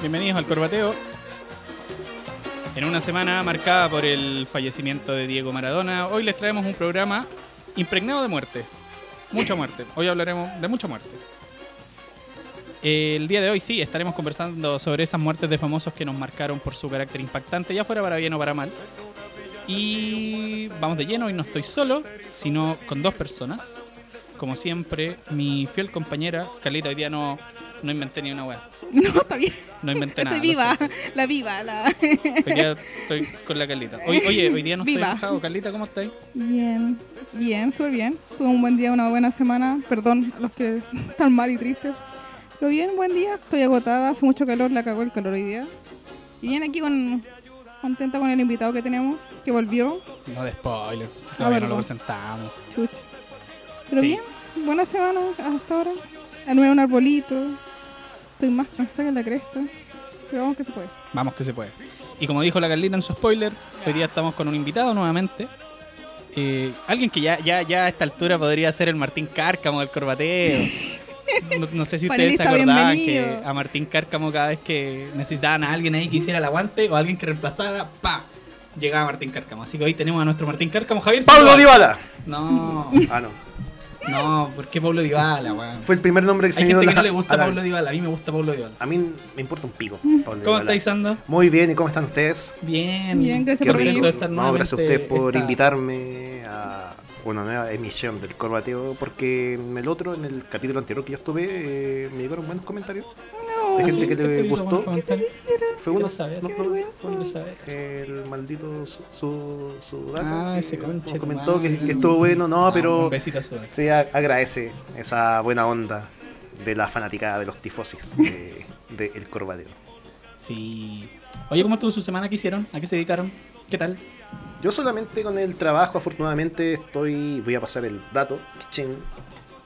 bienvenidos al Corbateo. En una semana marcada por el fallecimiento de Diego Maradona, hoy les traemos un programa impregnado de muerte. Mucha muerte. Hoy hablaremos de mucha muerte. El día de hoy sí, estaremos conversando sobre esas muertes de famosos que nos marcaron por su carácter impactante, ya fuera para bien o para mal. Y vamos de lleno, y no estoy solo, sino con dos personas. Como siempre, mi fiel compañera, Carlita, hoy no inventé ni una weá. No, está bien. No inventé nada. Estoy viva, la viva, la... Hoy día estoy con la Carlita. Hoy, oye, hoy día no Viva. estoy enojado. Carlita, ¿cómo estáis? Bien, bien, súper bien. Tuve un buen día, una buena semana. Perdón a los que están mal y tristes. Pero bien, buen día. Estoy agotada, hace mucho calor, la cagó el calor hoy día. Y bien aquí con contenta con el invitado que tenemos, que volvió. No de spoiler. Ah, Todavía no lo presentamos. Chuch. Pero Sí. bien, buena semana hasta ahora. Armé un arbolito. Estoy más cansada que la cresta. Pero vamos que se puede. Vamos que se puede. Y como dijo la Carlita en su spoiler, hoy día estamos con un invitado nuevamente. Eh, alguien que ya, ya, ya a esta altura podría ser el Martín Cárcamo del Corbateo. No, no sé si ustedes se acordaban bienvenido. que a Martín Cárcamo cada vez que necesitaban a alguien ahí que hiciera el aguante o alguien que reemplazara, ¡pa! Llegaba Martín Cárcamo. Así que hoy tenemos a nuestro Martín Cárcamo, Javier. ¡Pablo. Dybala! No, Ah, no. No, ¿por qué Pablo Dybala, weón? Fue el primer nombre que se Hay me dio gente que la- no le gusta a la- Pablo Dybala, a mí me gusta Pablo Dybala. A mí me importa un pico. Pablo ¿Cómo Dybala. estáis, Sando? Muy bien, ¿y cómo están ustedes? Bien. Bien, gracias Qué por rico. venir. estar No, gracias a nuevamente ustedes por esta- invitarme a una nueva emisión del Corbateo, porque en el otro, en el capítulo anterior que yo estuve, eh, me llegaron buenos comentarios de gente que ¿qué le te gustó. saber. el maldito su, su, su dato, Ah, que ese conche comentó que, estuvo bueno, no, Ah, pero Un besito a su vez. se agradece esa buena onda de la fanaticada de los tifosis de, de El Corbateo. Sí. Oye, ¿cómo estuvo su semana? ¿Qué hicieron? ¿A qué se dedicaron? ¿Qué tal? Yo solamente con el trabajo, afortunadamente, estoy. Voy a pasar el dato. chin.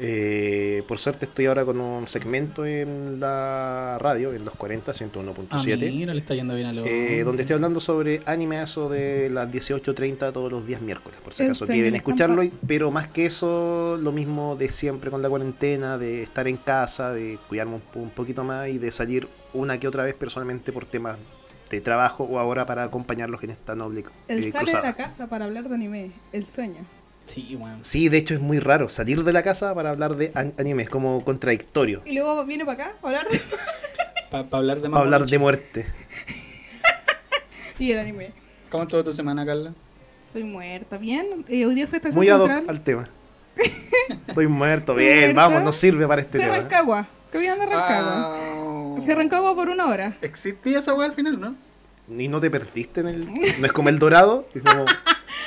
Eh, por suerte estoy ahora con un segmento en la radio, en los 40, Ah, 101.7. mira, le está yendo bien a los... eh, donde estoy hablando sobre anime eso de las 18.30 todos los días miércoles, por si El acaso quieren escucharlo, pero más que eso, lo mismo de siempre con la cuarentena, de estar en casa, de cuidarme un, un poquito más y de salir una que otra vez personalmente por temas de trabajo o ahora para acompañarlos en esta noble Él eh, sale cruzada. de la casa para hablar de anime. El sueño. Sí, bueno. Sí, de hecho es muy raro salir de la casa para hablar de an- anime, es como contradictorio. Y luego viene para acá a hablar de... Para hablar de Para hablar de muerte. y el anime. ¿Cómo estuvo tu semana, Carla? Estoy muerta. Bien. Eh, hoy día fue estación Muy ad hoc al tema. Estoy muerto, bien, muerta. vamos, nos sirve para este tema. Rancagua. Ah. Fui a Rancagua por una hora. Existía esa weá al final, ¿no? Y no te perdiste en el. No es como el dorado, es como.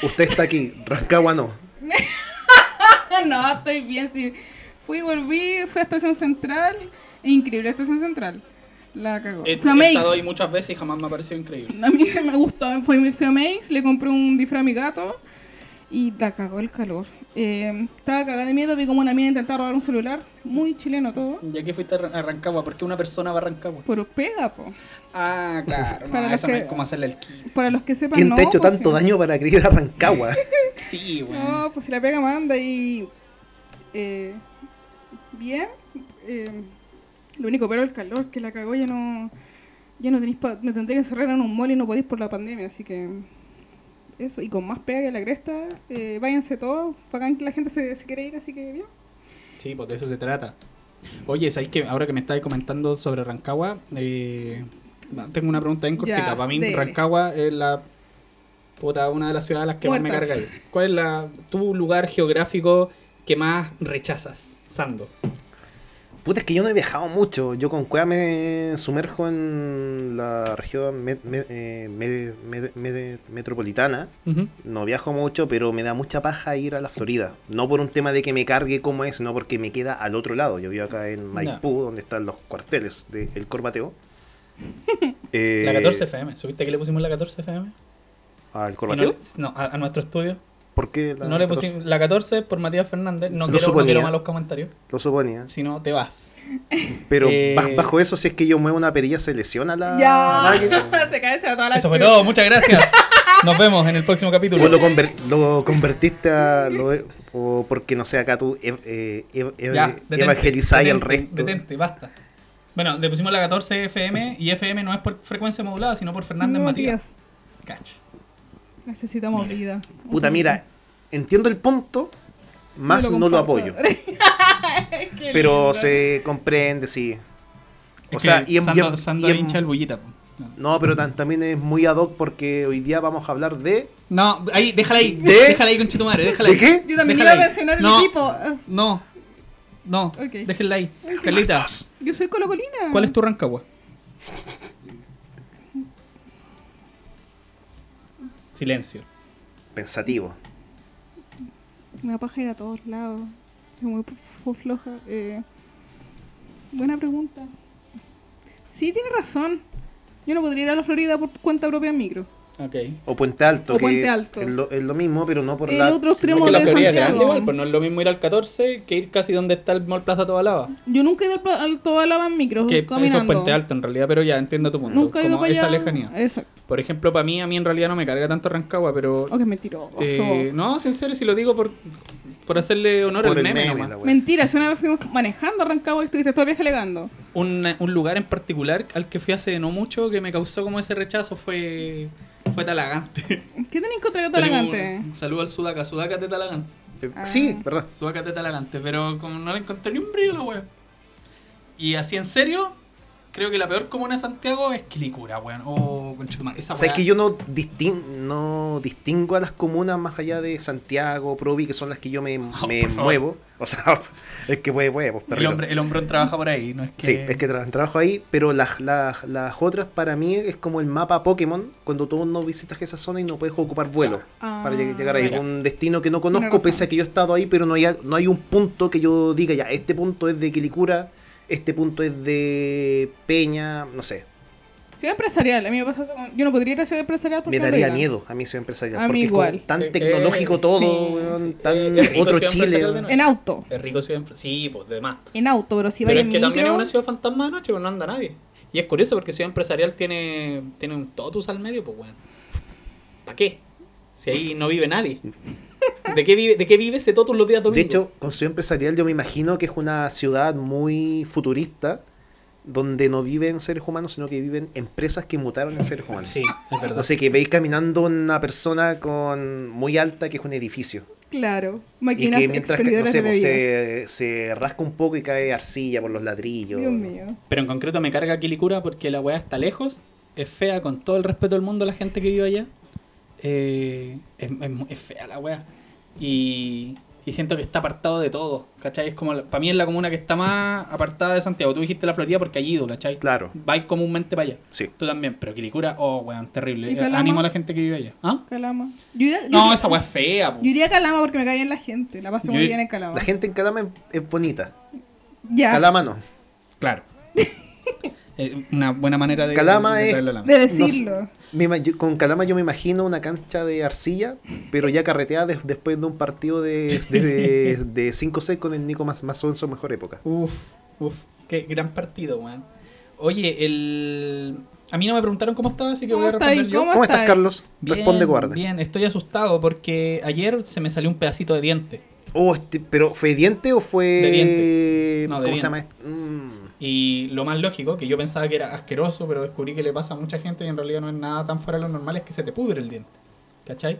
Usted está aquí, Rancagua no. no, estoy bien. Sí. Fui, volví, fui a estación central. Increíble estación central. La cagó. He, Fui a he estado ahí muchas veces y jamás me ha parecido increíble. A mí me gustó, fui, fui a Mace, le compré un disfraz a mi gato y la cagó el calor. Eh, estaba cagada de miedo, vi como una mina intentaba robar un celular, muy chileno todo. Ya que fuiste a Ra- a Rancagua, ¿por qué una persona va a Rancagua? Pero pega, po. Ah, claro. Para no, los eso que- no es como hacerle el kit. Para los que sepan, ¿Quién no, te ha hecho pues, tanto sí. daño para querer ir a Rancagua? Sí, weón. No, pues si la pega manda y... Eh, bien. eh, lo único pero el calor, que la cagó ya no... Ya no tenéis... pa- me tendré que encerrar en un mall y no podéis por la pandemia, así que... Eso, y con más pega que la cresta, eh, váyanse todos, bacán que la gente se, se quiere ir, así que bien. Sí, pues de eso se trata. Oye, ¿sabes que ahora que me estáis comentando sobre Rancagua, eh, tengo una pregunta bien cortita. Ya, Para mí, dele. Rancagua es la puta, una de las ciudades a las que más me ir. ¿Cuál es la, tu lugar geográfico que más rechazas, Sando? Puta, es que yo no he viajado mucho. Yo con Cueva me sumerjo en la región me- me- eh, me- me- me- metropolitana. No viajo mucho, pero me da mucha paja ir a la Florida. No por un tema de que me cargue como es, sino porque me queda al otro lado. Yo vivo acá en Maipú, donde están los cuarteles del Corbateo. Eh, La 14 FM. ¿Supiste que le pusimos la 14 FM? ¿Al no, Corbateo? no, a, a nuestro estudio. ¿Por qué la no le 14? pusimos la 14 por Matías Fernández. No, Lo quiero, no suponía. quiero malos comentarios. Lo suponía. Si no, te vas. Pero Eh, baj- bajo eso, si es que yo muevo una perilla, ¿se lesiona la Ya, máquina? se cae, se va toda la Eso fue todo. Muchas gracias. Nos vemos en el próximo capítulo. ¿O lo, conver- lo convertiste a... lo- o porque, no sé, acá tú ev- ev- Ya, detente, evangelizáis al detente, resto? Detente, basta. Bueno, le pusimos la 14 FM y FM no es por frecuencia modulada, sino por Fernández No, Matías. tías, Cacha. Necesitamos vida. Puta, mira, entiendo el punto, más no lo, apoyo. Pero lindo. se comprende, sí. O Es sea, y en, Sando, y en- Sando y en- hincha el bullita. No. Pero tan- también es muy ad hoc porque hoy día vamos a hablar de... No, ahí, déjala ahí. ¿De? Déjala ahí, con madre, déjala ¿De ahí. qué? Yo también Déjala iba a mencionar No. el equipo. No, no, Ok. déjenla ahí. Carlita, Yo soy colocolina. ¿cuál es tu Rancagua? Silencio. Pensativo. Me da paja ir a todos lados. Soy muy floja. Eh, buena pregunta. Sí, tiene razón. Yo no podría ir a la Florida por cuenta propia en micro. Ok. O Puente Alto, O que Puente Alto. Es, lo, es lo mismo, pero no por El la... otro extremo la de grande Santiago. igual, pues no es lo mismo ir al 14 que ir casi donde está el Mall Plaza Tobalaba. Yo nunca he ido al, Tobalaba en micro, Que eso es caminando. Puente Alto en realidad, pero ya entiendo tu punto. Nunca he ido como para esa allá. lejanía. Exacto. Por ejemplo, para mí, a mí en realidad no me carga tanto Rancagua, pero... Oh, que mentiroso. eh, no, serio, si lo digo por, por hacerle honor por al el meme, meme, nomás. la. Mentira, si una vez fuimos manejando a Rancagua y estuviste todo el viaje alegando. un, un lugar en particular al que fui hace no mucho que me causó como ese rechazo fue fue Talagante. ¿Qué tenéis contra Tenemos Catalagante? Un saludo al Sudaca, Sudaca de Talagante. Ah. Sí, ¿verdad? Sudaca de Talagante, pero como no le encontré ni un brillo a la wea. Y así en serio, creo que la peor comuna de Santiago es Quilicura, weón. Oh, esa Sabes wea- que yo no, distin- no distingo a las comunas más allá de Santiago, Provi, que son las que yo me, Oh, favor. muevo. O sea, es que puede, puede, pues, el hombre, el hombrón trabaja por ahí, no es que... Sí, es que tra- trabajo ahí, pero las, las, las otras para mí es como el mapa Pokémon, cuando tú no visitas esa zona y no puedes ocupar vuelo Ah, para lleg- llegar ahí. mira. un destino que no conozco, pese a que yo he estado ahí, pero no hay, no hay un punto que yo diga, ya, este punto es de Quilicura, este punto es de Peña, no sé. Ciudad empresarial, a mí me pasa Yo no podría ir a ciudad empresarial porque Me daría miedo a mí ciudad empresarial, A mí porque igual. es tan Eh, tecnológico eh, todo, sí, weón, sí, tan eh, es rico otro ciudad Chile. empresarial de. En auto. Es rico siempre. Sí, pues de más. En auto, pero si Pero vaya es en que también es una ciudad fantasma de noche, pues no anda nadie. Y es curioso porque Ciudad Empresarial tiene, tiene un totus al medio, pues bueno. ¿Para qué? Si ahí no vive nadie. ¿De qué vive, de qué vive ese totus los días De domingos? hecho, con ciudad empresarial yo me imagino que es una ciudad muy futurista, donde no viven seres humanos, sino que viven empresas que mutaron en seres humanos. Sí, es verdad. O sea, que veis caminando una persona con muy alta que es un edificio. Claro. Y Máquinas que mientras que, no sé, pues, se, se rasca un poco y cae arcilla por los ladrillos. Dios mío. Pero en concreto me carga Quilicura porque la weá está lejos, es fea con todo el respeto del mundo la gente que vive allá. Eh, es, es es fea la weá. Y, y siento que está apartado de todo, ¿cachai? Es como, para mí es la comuna que está más apartada de Santiago. Tú dijiste la Florida porque allí ido, ¿cachai? Claro, Vais comúnmente para allá. sí. Tú también, pero Quilicura, oh, weón, terrible. ¿Y Eh, Calama? Ánimo a la gente que vive allá. ¿Ah? Calama. Yo iría- yo No, iría- esa weá es fea, po. Yo iría a Calama porque me cae bien la gente. La paso Yo- muy bien en Calama. La gente en Calama es, es bonita. Ya. Calama no. Claro. Es una buena manera de, Calama decirlo. Me ima- yo- con Calama yo me imagino una cancha de arcilla, pero ya carreteada des- después de un partido de, de, de, de 5-6 con el Nico más, más en su mejor época. Uf, uf, qué gran partido, weón. Oye, el... A mí no me preguntaron cómo estaba, así que ¿Cómo voy a responder yo. ¿Cómo ¿Cómo estás? Carlos? Bien, Responde guarda. Bien, estoy asustado porque ayer se me salió un pedacito de diente. Oh, este- ¿Pero fue diente o fue. De diente. No, de ¿Cómo se diente. llama? esto? Mm. Y lo más lógico, que yo pensaba que era asqueroso, pero descubrí que le pasa a mucha gente y en realidad no es nada tan fuera de lo normal, es que se te pudre el diente. ¿Cachai?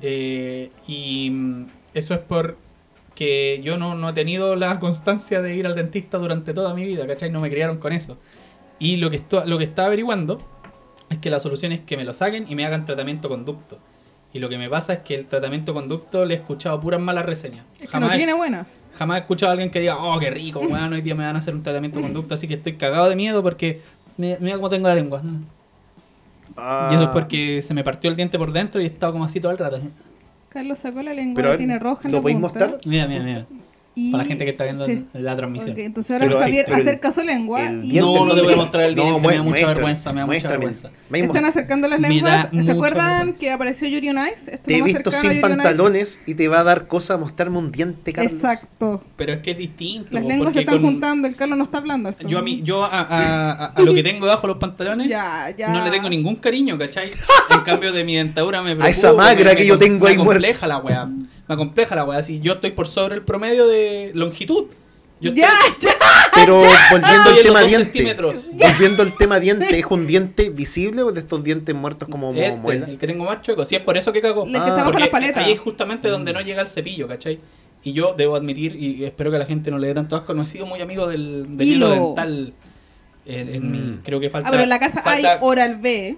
Eh, y mm, eso es porque yo no, no he tenido la constancia de ir al dentista durante toda mi vida, ¿cachai? No me criaron con eso. Y lo que, esto, lo que estaba averiguando es que la solución es que me lo saquen y me hagan tratamiento conducto. Y lo que me pasa es que el tratamiento conducto le he escuchado puras malas reseñas. Es que no tiene buenas. Jamás he escuchado a alguien que diga, oh, qué rico, weón, hoy día me van a hacer un tratamiento de conducta, así que estoy cagado de miedo porque mira cómo tengo la lengua. Ah, Y eso es porque se me partió el diente por dentro y he estado como así todo el rato. Carlos sacó la lengua, la ver, tiene roja en ¿lo podéis mostrar? Mira, mira, mira. Y Para la gente que está viendo se- la transmisión. Ok, entonces ahora Pero- Javier sí, acerca su lengua el y No, no te voy a no- mostrar el diente, me da mucha vergüenza, me da mucha vergüenza. Me están acercando las lenguas. ¿Se acuerdan vergüenza. que apareció Yuri on Ice? Esto Te he visto a sin pantalones y te va a dar cosa mostrarme un diente, Carlos. Exacto. Pero es que es distinto. Las lenguas se están con- juntando, el Carlos no está hablando. Esto. Yo a, mí, yo a, a- a- a lo que tengo debajo de los pantalones Ya, ya. no le tengo ningún cariño, ¿cachai? En cambio de mi dentadura me preocupa. esa magra que yo tengo ahí muerta. compleja la weá. Me compleja la weá. Si yo estoy por sobre el promedio de longitud. Yo Ya, estoy- ya. Pero volviendo al tema diente. Volviendo al tema diente, ¿es un diente visible o de estos dientes muertos como Este, muela? el que tengo más chueco. Si es por eso que cago. El que está bajo las paletas. ahí es justamente donde no llega el cepillo, ¿cachai? Y yo debo admitir, y espero que a la gente no le dé tanto asco, no he sido muy amigo del, del hilo. Dental. En, en mi, Mm. creo que falta. Ah, pero en la casa falta- hay Oral B.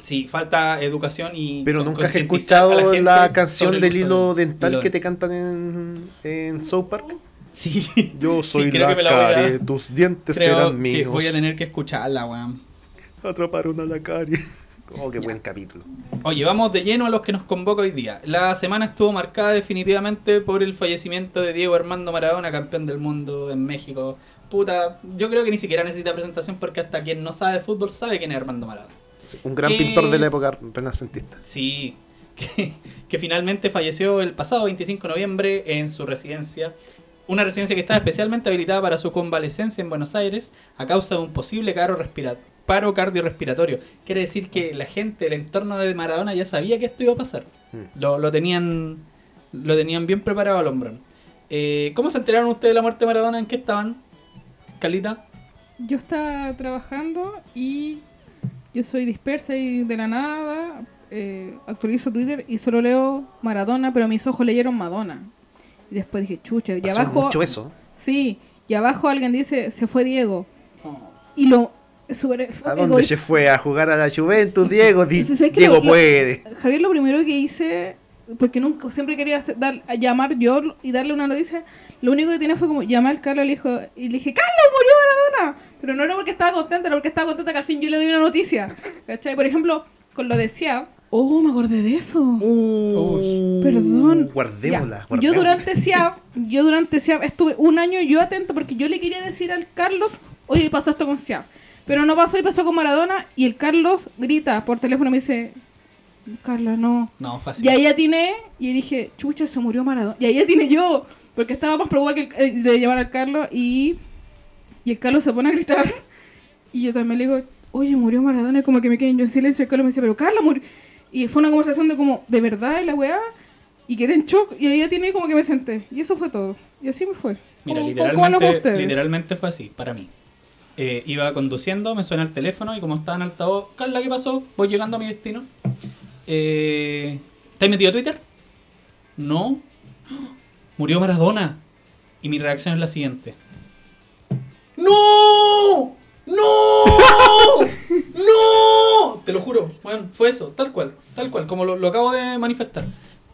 Sí, falta educación y. Pero nunca has escuchado la canción del hilo dental hilo que te cantan en, en South Park. Sí. Yo soy la que la voy a- Care, tus dientes Creo serán que míos. voy a tener que escucharla, weón. Atraparon a la Care. Oh, qué buen capítulo. Oye, vamos de lleno a los que nos convoca hoy día. La semana estuvo marcada definitivamente por el fallecimiento de Diego Armando Maradona, campeón del mundo en México. Puta, yo creo que ni siquiera necesita presentación porque hasta quien no sabe de fútbol sabe quién es Armando Maradona. Sí, Un gran pintor de la época renacentista. Sí, que, que finalmente falleció el pasado 25 de noviembre en su residencia. Una residencia que estaba especialmente habilitada para su convalecencia en Buenos Aires a causa de un posible caro paro cardiorrespiratorio. Quiere decir que la gente del entorno de Maradona ya sabía que esto iba a pasar. Mm. Lo, lo tenían lo tenían bien preparado al hombrón. Eh, ¿Cómo se enteraron ustedes de la muerte de Maradona? ¿En qué estaban? Calita. Yo estaba trabajando y yo soy dispersa y de la nada eh, actualizo Twitter y solo leo Maradona, pero mis ojos leyeron Madonna. Y después dije, chucha, y Pasó abajo... mucho eso. Sí, y abajo alguien dice, se fue Diego. Y lo... Super, ¿A dónde se fue? ¿A jugar a la Juventus, Diego? Di- Diego lo- lo- puede. Javier, lo primero que hice, porque nunca, siempre quería hacer- dar, a llamar yo y darle una noticia, lo único que tenía fue como llamar al Carlos y le, dijo, y le dije, ¡Carlos, murió Maradona! Pero no era porque estaba contenta, era porque estaba contenta que al fin yo le doy una noticia. ¿Cachai? Por ejemplo, con lo de Siab, oh, me acordé de eso. Uh, Perdón. Guardémosla. Yo durante Siab, yo durante Siab estuve un año yo atento porque yo le quería decir al Carlos, oye, pasó esto con Siab. Pero no pasó y pasó con Maradona y el Carlos grita por teléfono y me dice, Carla, no. No, fácil. Y ahí atiné y dije, chucha, se murió Maradona. Y ahí atiné yo, porque estaba más preocupada que el- eh, de llamar al Carlos y, y el Carlos se pone a gritar. Y yo también le digo, oye, murió Maradona. Y como que me quedé yo en silencio. Y el Carlos me dice, pero Carla murió. Y fue una conversación de como, ¿de verdad? Y la weá. Y quedé en shock. Y ahí atiné como que me senté. Y eso fue todo. Y así me fue. Mira, ¿Cómo- cómo- cómo lo fue literalmente, literalmente fue así, para mí. Eh, iba conduciendo, me suena el teléfono y como estaba en altavoz, Carla, ¿qué pasó? Voy llegando a mi destino. Eh, ¿Te has metido a Twitter? No. Murió Maradona. Y mi reacción es la siguiente. ¡No! ¡No! ¡No! Te lo juro, bueno, fue eso, tal cual, tal cual, como lo, lo acabo de manifestar.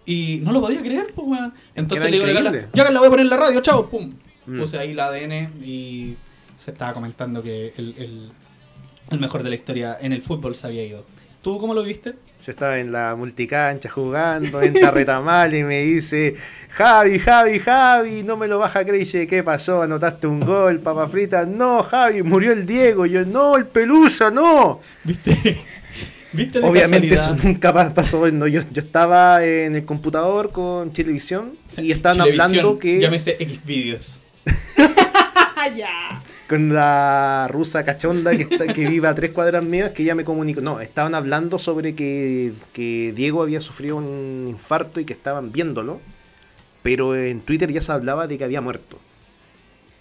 Y no lo podía creer, pues, weón. Entonces le digo la Carla, ya Carla, voy a poner en la radio, chao, pum. Mm. Puse ahí la ADN y se estaba comentando que el, el- el mejor de la historia en el fútbol se había ido. ¿Tú cómo lo viste? Yo estaba en la multicancha jugando, entra Retamal y me dice, Javi, Javi, Javi, no me lo vas a creer, ¿qué pasó? Anotaste un gol, papa frita, no, Javi, murió el Diego, Y yo, no, el Pelusa, no. ¿Viste? ¿Viste Obviamente eso nunca pa- pasó, no, yo, yo estaba en el computador con Televisión y estaban Chilevisión, hablando que Llámese X videos. ya. Con la rusa cachonda que, está, que vive a tres cuadras mías, que ella me comunicó. No, estaban hablando sobre que, que Diego había sufrido un infarto y que estaban viéndolo, pero en Twitter ya se hablaba de que había muerto.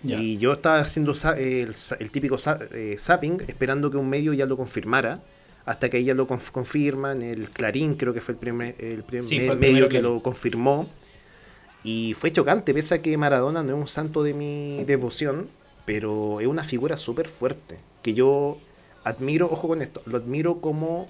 Y yo estaba haciendo el, el típico eh, zapping, esperando que un medio ya lo confirmara, hasta que ella lo conf- confirman. El Clarín creo que fue el primer, el primer Sí, fue el medio que que- lo confirmó. Y fue chocante, pese a que Maradona no es un santo de mi devoción, pero es una figura súper fuerte, que yo admiro, ojo con esto, lo admiro como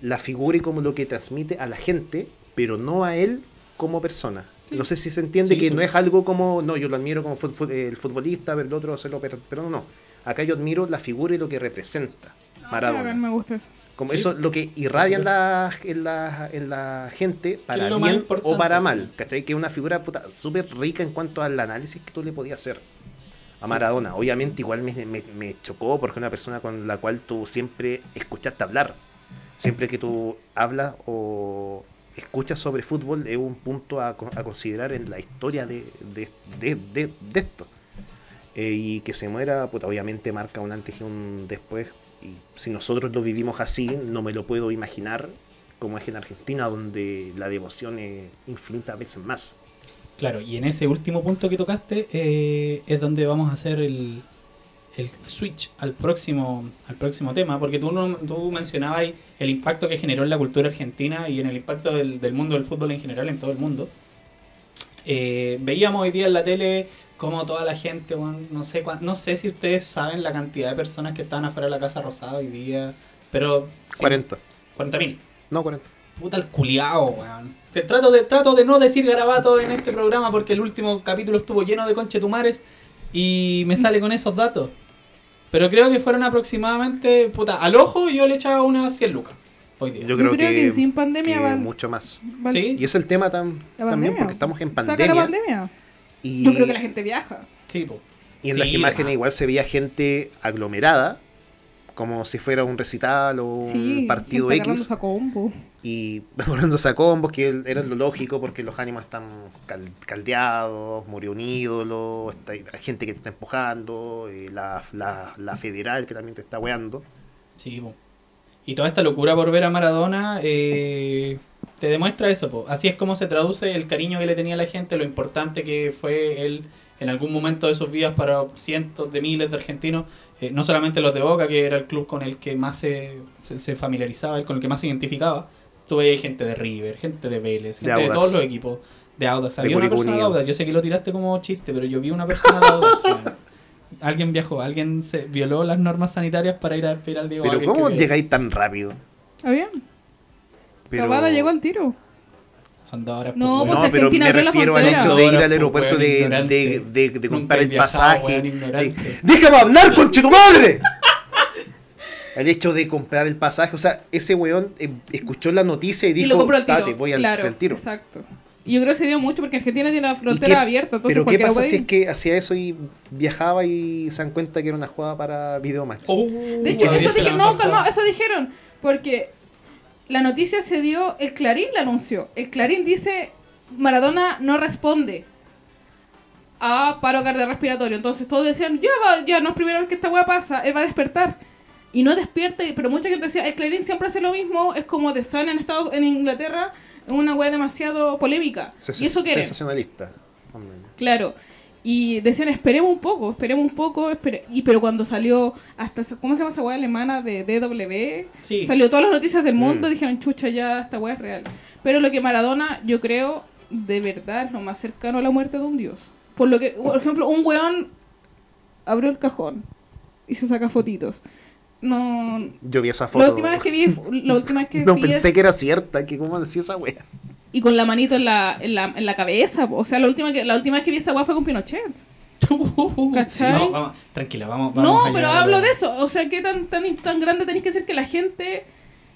la figura y como lo que transmite a la gente, pero no a él como persona. Sí. No sé si se entiende Sí, que sí. no es algo como, no, yo lo admiro como fut- fut- el futbolista, pero el otro hacerlo, pero, pero no, no. Acá yo admiro la figura y lo que representa Maradona. Me gusta eso. Como Sí. eso, lo que irradia en la, en la, en la gente para lo bien o para mal. ¿Cachai? Que es una figura puta, súper rica en cuanto al análisis que tú le podías hacer a Maradona. Obviamente igual me, me, chocó porque es una persona con la cual tú siempre escuchaste hablar. Siempre que tú hablas o escuchas sobre fútbol es un punto a, a considerar en la historia de, de, de, de- esto. Eh, y que se muera, puta, obviamente marca un antes y un después. Y si nosotros lo vivimos así, no me lo puedo imaginar como es en Argentina, donde la devoción es infinitas veces más. Claro, y en ese último punto que tocaste eh, es donde vamos a hacer el, el switch al próximo al próximo tema, porque tú, tú mencionabas el impacto que generó en la cultura argentina y en el impacto del, del mundo del fútbol en general en todo el mundo. Eh, veíamos hoy día en la tele como toda la gente, no sé no sé si ustedes saben la cantidad de personas que estaban afuera de la Casa Rosada hoy día, pero... sí, 40. 40.000. No, 40. Puta el culiao, weón. Trato de, trato de no decir garabato en este programa porque el último capítulo estuvo lleno de conchetumares y me sale con esos datos. Pero creo que fueron aproximadamente, puta, al ojo yo le echaba unas 100 lucas hoy día. Yo creo, creo que, que sin pandemia que van- mucho más. Van- ¿Sí? Y es el tema tam- también pandemia. porque estamos en Saca la pandemia. pandemia. Y, Yo creo que la gente viaja. Sí, po. y en Sí, las imágenes ah. igual se veía gente aglomerada, como si fuera un recital o un partido X. a combo. y agarrándose a combos, que era lo lógico porque los ánimos están cal- caldeados, murió un ídolo, está, hay gente que te está empujando, eh, la, la, la federal que también te está weando. Sí, po. Y toda esta locura por ver a Maradona eh, te demuestra eso, po. Así es como se traduce el cariño que le tenía a la gente, lo importante que fue él en algún momento de sus vidas para cientos de miles de argentinos, eh, no solamente los de Boca, que era el club con el que más se, se, se familiarizaba, el con el que más se identificaba. Tuve gente de River, gente de Vélez, De gente de, todos los equipos. De Audax. De Había una persona de. Audax. Yo sé que lo tiraste como chiste, pero yo vi una persona de Audax. Alguien viajó, alguien se violó las normas sanitarias para ir a ver al Diego. Pero ¿cómo llegáis tan rápido? ¿Está bien? Pero, llegó al tiro. Son dos horas. No, pues, no, pero me refiero al hecho de ir al pues, aeropuerto de, de, de- de Nunca comprar el viajado, pasaje. de- ¡Déjame hablar, conche tu madre! El hecho de comprar el pasaje, o sea, ese weón eh, escuchó la noticia y y lo dijo, compró al tiro. "Tate, voy al, claro, al tiro. Exacto. Y yo creo que se dio mucho porque Argentina tiene la ¿Y frontera qué- abierta. Entonces Pero ¿qué pasa si es que hacía eso y viajaba y se dan cuenta que era una jugada para Videomatch? Oh, De hecho, eso no, calma, jugada. eso dijeron. Porque la noticia se dio, el Clarín la anunció. El Clarín dice, Maradona no responde a paro cardiorrespiratorio. Entonces todos decían, ya, va, ya no es primera vez que esta weá pasa, él va a despertar. Y no despierta, y- pero mucha gente decía, el Clarín siempre hace lo mismo, es como The Sun en, Estados, en Inglaterra, es una weá demasiado polémica. Y eso quieren. Sensacionalista. Hombre. Claro. Y decían, esperemos un poco, esperemos un poco. espere-". Y pero cuando salió, hasta ¿cómo se llama esa weá alemana de DW? Sí. Salió todas las noticias del mundo, Mm. dijeron, chucha, ya esta weá es real. Pero lo que Maradona, yo creo, de verdad es lo más cercano a la muerte de un dios. Por lo que, por ejemplo, un weón abrió el cajón y se saca fotitos. No. Yo vi esa foto. La última vez que vi, la última vez que no vi pensé que era cierta, que cómo decía esa wea. Y con la manito en la, en la, en la cabeza. O sea, la última, que, la última vez que vi esa weá fue con Pinochet. ¿Cachai? No, vamos, tranquila, vamos. vamos No, a pero hablo lo- de eso. O sea, ¿qué tan, tan, tan grande tenéis que ser que la gente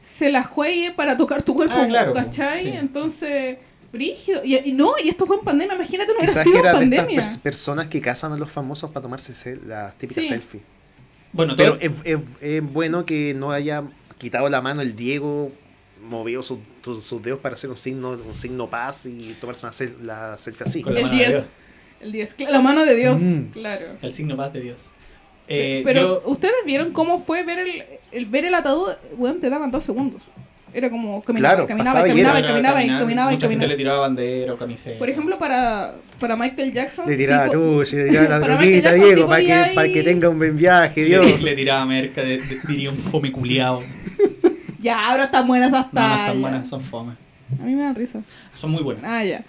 se la juegue para tocar tu cuerpo? Ah, claro, ¿Cachai? sí. Entonces, brígido. Y, y no, y esto fue en pandemia. Imagínate, no hubiera sido era de estas pandemia. pers- personas que cazan a los famosos para tomarse las típicas Sí. selfies. Bueno, Pero es- es bueno que no haya quitado la mano el Diego, su- tus- sus dedos para hacer un signo, un signo paz y tomarse una la selfie así. Con la El mano de 10. Dios. El 10. La mano de Dios. Mm. Claro. el signo paz de Dios. Eh, pero, yo- ¿ustedes vieron cómo fue ver el, el ver el ataúd? Weón, te daban dos segundos. Era como caminaba, Claro, caminaba, pasaba y caminaba, y era caminaba, y caminaba, y caminaba. le tiraba bandera o camiseta. Por ejemplo, para, para Michael Jackson. Le tiraba tú, si le tiraba la Para droguita, Diego, sí para que, para que tenga un buen viaje, Dios. le, le tiraba merca, de, de- diría un fome culiao. Ya, ahora están buenas esas No, no están buenas, son fome. A mí me dan risa. Son muy buenas. Ah, ya.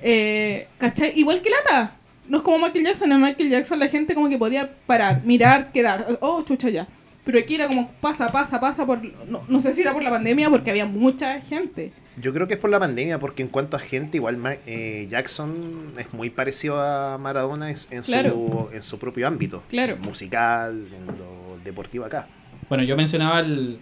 Eh, ¿Cachai? Igual que Lata. No es como Michael Jackson. En Michael Jackson la gente como que podía parar, mirar, quedar. Oh, chucha, ya. Pero aquí era como pasa, pasa, pasa por... No, no sé si era por la pandemia porque había mucha gente. Yo creo que es por la pandemia, porque en cuanto a gente, igual eh, Jackson es muy parecido a Maradona en, en Claro. su, en su propio ámbito. Claro. Musical, en lo deportivo acá. Bueno, yo mencionaba el,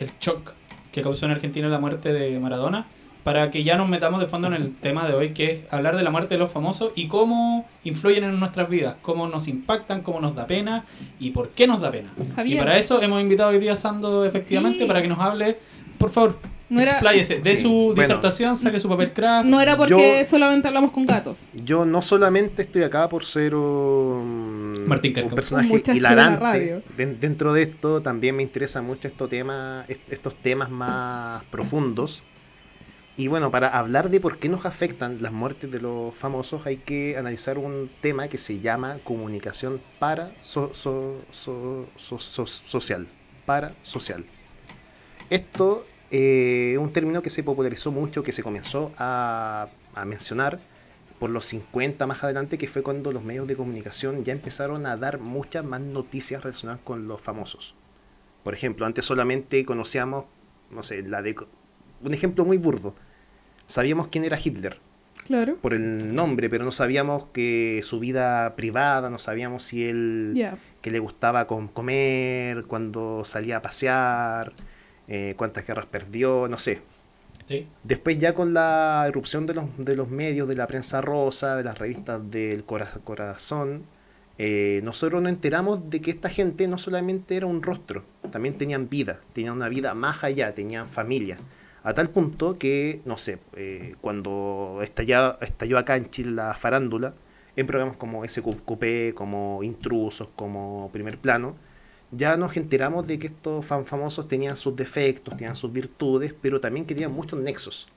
el shock que causó en Argentina la muerte de Maradona, para que ya nos metamos de fondo en el tema de hoy, que es hablar de la muerte de los famosos y cómo influyen en nuestras vidas, cómo nos impactan, cómo nos da pena y por qué nos da pena. Javier. Y para eso hemos invitado hoy día a Sando, efectivamente, Sí. para que nos hable, por favor, No era- expláyese de Sí, su bueno. disertación, saque su papel craft. No era porque Yo- solamente hablamos con gatos. Yo no solamente estoy acá por ser un, Martín un personaje Un de hilarante. dentro de esto también me interesa mucho estos temas, est- estos temas más profundos. Y bueno, para hablar de por qué nos afectan las muertes de los famosos, hay que analizar un tema que se llama comunicación para so- so- so- so- so- social. Para social. Esto eh, es un término que se popularizó mucho, que se comenzó a, a mencionar por los 50 más adelante, que fue cuando los medios de comunicación ya empezaron a dar muchas más noticias relacionadas con los famosos. Por ejemplo, antes solamente conocíamos, no sé, la de... Un ejemplo muy burdo. Sabíamos quién era Hitler Claro. por el nombre, pero no sabíamos que su vida privada, no sabíamos si él que le gustaba com- comer, cuando salía a pasear, eh, cuántas guerras perdió, no sé. Después ya con la erupción de los, de los medios, de la prensa rosa, de las revistas del cora- corazón, eh, nosotros nos enteramos de que esta gente no solamente era un rostro, también tenían vida, tenían una vida más allá, tenían familia. A tal punto que, no sé, eh, cuando estalló acá en Chile la farándula, en programas como SQP, como Intrusos, como Primer Plano, ya nos enteramos de que estos fan famosos tenían sus defectos, tenían sus virtudes, pero también que tenían muchos nexos.